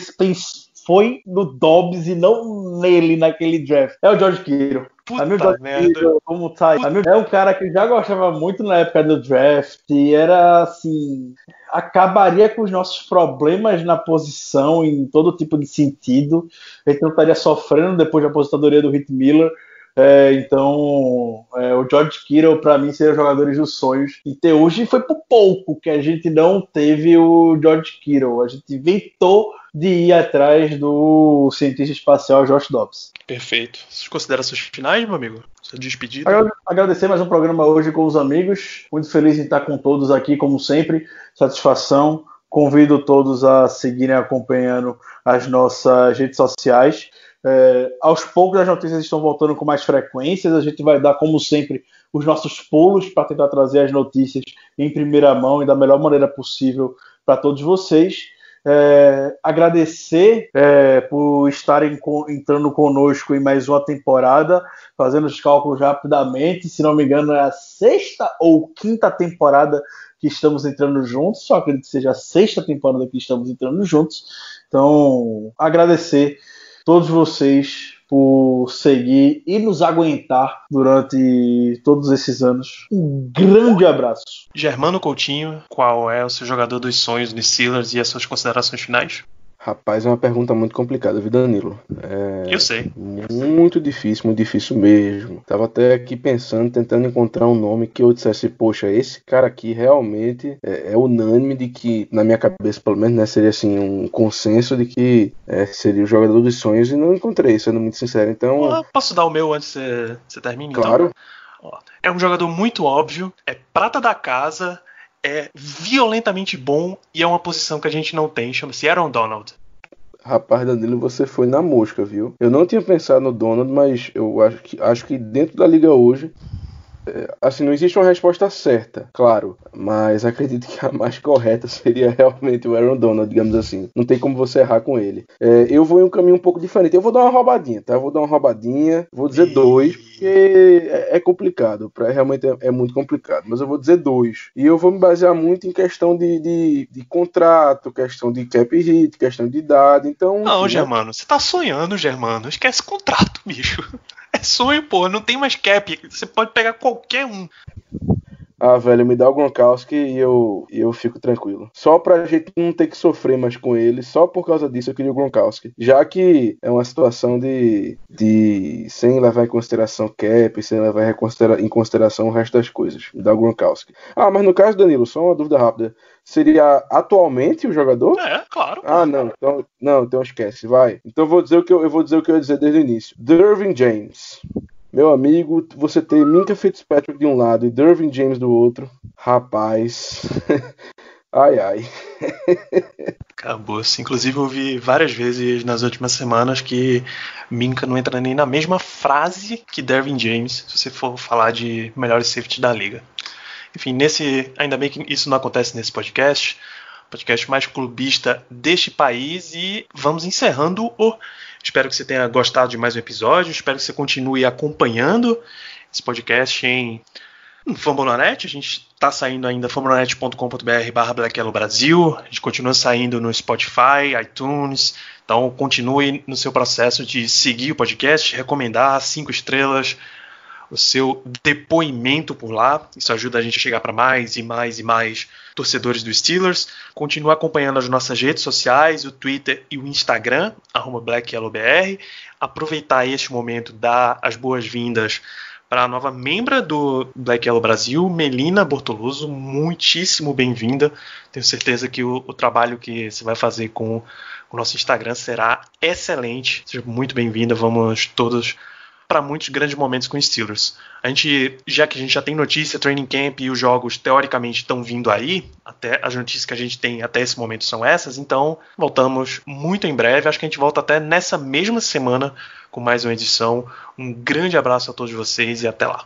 foi no Dobbs e não nele naquele draft. É o George Kittle. Puta George merda. Como tá, pra mim, é um cara que já gostava muito na época do draft, e era assim, acabaria com os nossos problemas na posição em todo tipo de sentido. Gente não estaria sofrendo depois da aposentadoria do Hit Miller. É, então, é, o George Kittle, para mim, seria jogadores dos sonhos. E até hoje foi por pouco que a gente não teve o George Kittle. A gente inventou de ir atrás do cientista espacial Josh Dobbs. Perfeito. Suas considerações finais, meu amigo? Sua despedida? Agrade- Agradecer mais um programa hoje com os amigos. Muito feliz em estar com todos aqui, como sempre. Satisfação. Convido todos a seguirem acompanhando as nossas redes sociais. É, aos poucos as notícias estão voltando com mais frequências. A gente vai dar, como sempre, os nossos pulos para tentar trazer as notícias em primeira mão e da melhor maneira possível para todos vocês. É, agradecer é, por estarem co- entrando conosco em mais uma temporada, fazendo os cálculos rapidamente. Se não me engano, é a sexta ou quinta temporada que estamos entrando juntos. Só acredito que seja a sexta temporada que estamos entrando juntos. Então, agradecer todos vocês por seguir e nos aguentar durante todos esses anos. Um grande abraço. Germano Coutinho, qual é o seu jogador dos sonhos dos Steelers e as suas considerações finais? Rapaz, é uma pergunta muito complicada, viu, Danilo? É Eu sei. muito difícil, muito difícil mesmo. Tava até aqui pensando, tentando encontrar um nome que eu dissesse, poxa, esse cara aqui realmente é, é unânime de que, na minha cabeça, pelo menos, né, seria assim, um consenso de que é, seria o jogador dos sonhos e não encontrei, sendo muito sincero. Então, Ah, Posso dar o meu antes que você, termine? claro, Então? É um jogador muito óbvio, é prata da casa, é violentamente bom e é uma posição que a gente não tem, chama-se Aaron Donald. Rapaz, Danilo, você foi na mosca, viu? Eu não tinha pensado no Donald, mas eu acho que, acho que dentro da liga hoje, assim, não existe uma resposta certa, claro, mas acredito que a mais correta seria realmente o Aaron Donald, digamos assim. Não tem como você errar com ele. É, eu vou em um caminho um pouco diferente. Eu vou dar uma roubadinha, tá? Eu vou dar uma roubadinha, vou dizer dois, porque é, é complicado, pra, realmente é, é muito complicado, mas eu vou dizer dois. E eu vou me basear muito em questão de, de, de contrato, questão de cap hit, questão de idade, então... Não, né? Germano, você tá sonhando, Germano. Esquece contrato, bicho. É sonho, pô, não tem mais cap. Você pode pegar qualquer um. Ah, velho, me dá o Gronkowski e eu, e eu fico tranquilo. Só pra gente não ter que sofrer mais com ele, só por causa disso eu queria o Gronkowski. Já que é uma situação de, de sem levar em consideração cap, sem levar em considera- em consideração o resto das coisas. Me dá o Gronkowski. Ah, mas no caso, Danilo, só uma dúvida rápida. Seria atualmente o jogador? É, claro. Ah, não. Então, não, então esquece, vai. Então vou dizer o que eu, eu vou dizer o que eu ia dizer desde o início. Dervin James. Meu amigo, você tem Minka Fitzpatrick de um lado e Dervin James do outro. Rapaz. ai, ai. Acabou-se. Inclusive, eu vi várias vezes nas últimas semanas que Minka não entra nem na mesma frase que Dervin James, se você for falar de melhores safety da liga. Enfim, nesse, ainda bem que isso não acontece nesse podcast, podcast mais clubista deste país e vamos encerrando o. Espero que você tenha gostado de mais um episódio, espero que você continue acompanhando esse podcast em Fambonanet, a gente está saindo ainda fambonanet.com.br barra Brasil, a gente continua saindo no Spotify, iTunes, então continue no seu processo de seguir o podcast, recomendar cinco estrelas, o seu depoimento por lá, isso ajuda a gente a chegar para mais e mais e mais torcedores do Steelers. Continue acompanhando as nossas redes sociais, o Twitter e o Instagram, BlackYellowBR. Aproveitar este momento, dar as boas-vindas para a nova membra do Black Yellow Brasil, Melina Bortoloso. Muitíssimo bem-vinda. Tenho certeza que o, o, trabalho que você vai fazer com o nosso Instagram será excelente. Seja muito bem-vinda. Vamos todos para muitos grandes momentos com os Steelers. A gente, já que a gente já tem notícia, training camp e os jogos teoricamente estão vindo aí, até as notícias que a gente tem até esse momento são essas, então voltamos muito em breve. Acho que a gente volta até nessa mesma semana com mais uma edição. Um grande abraço a todos vocês e até lá.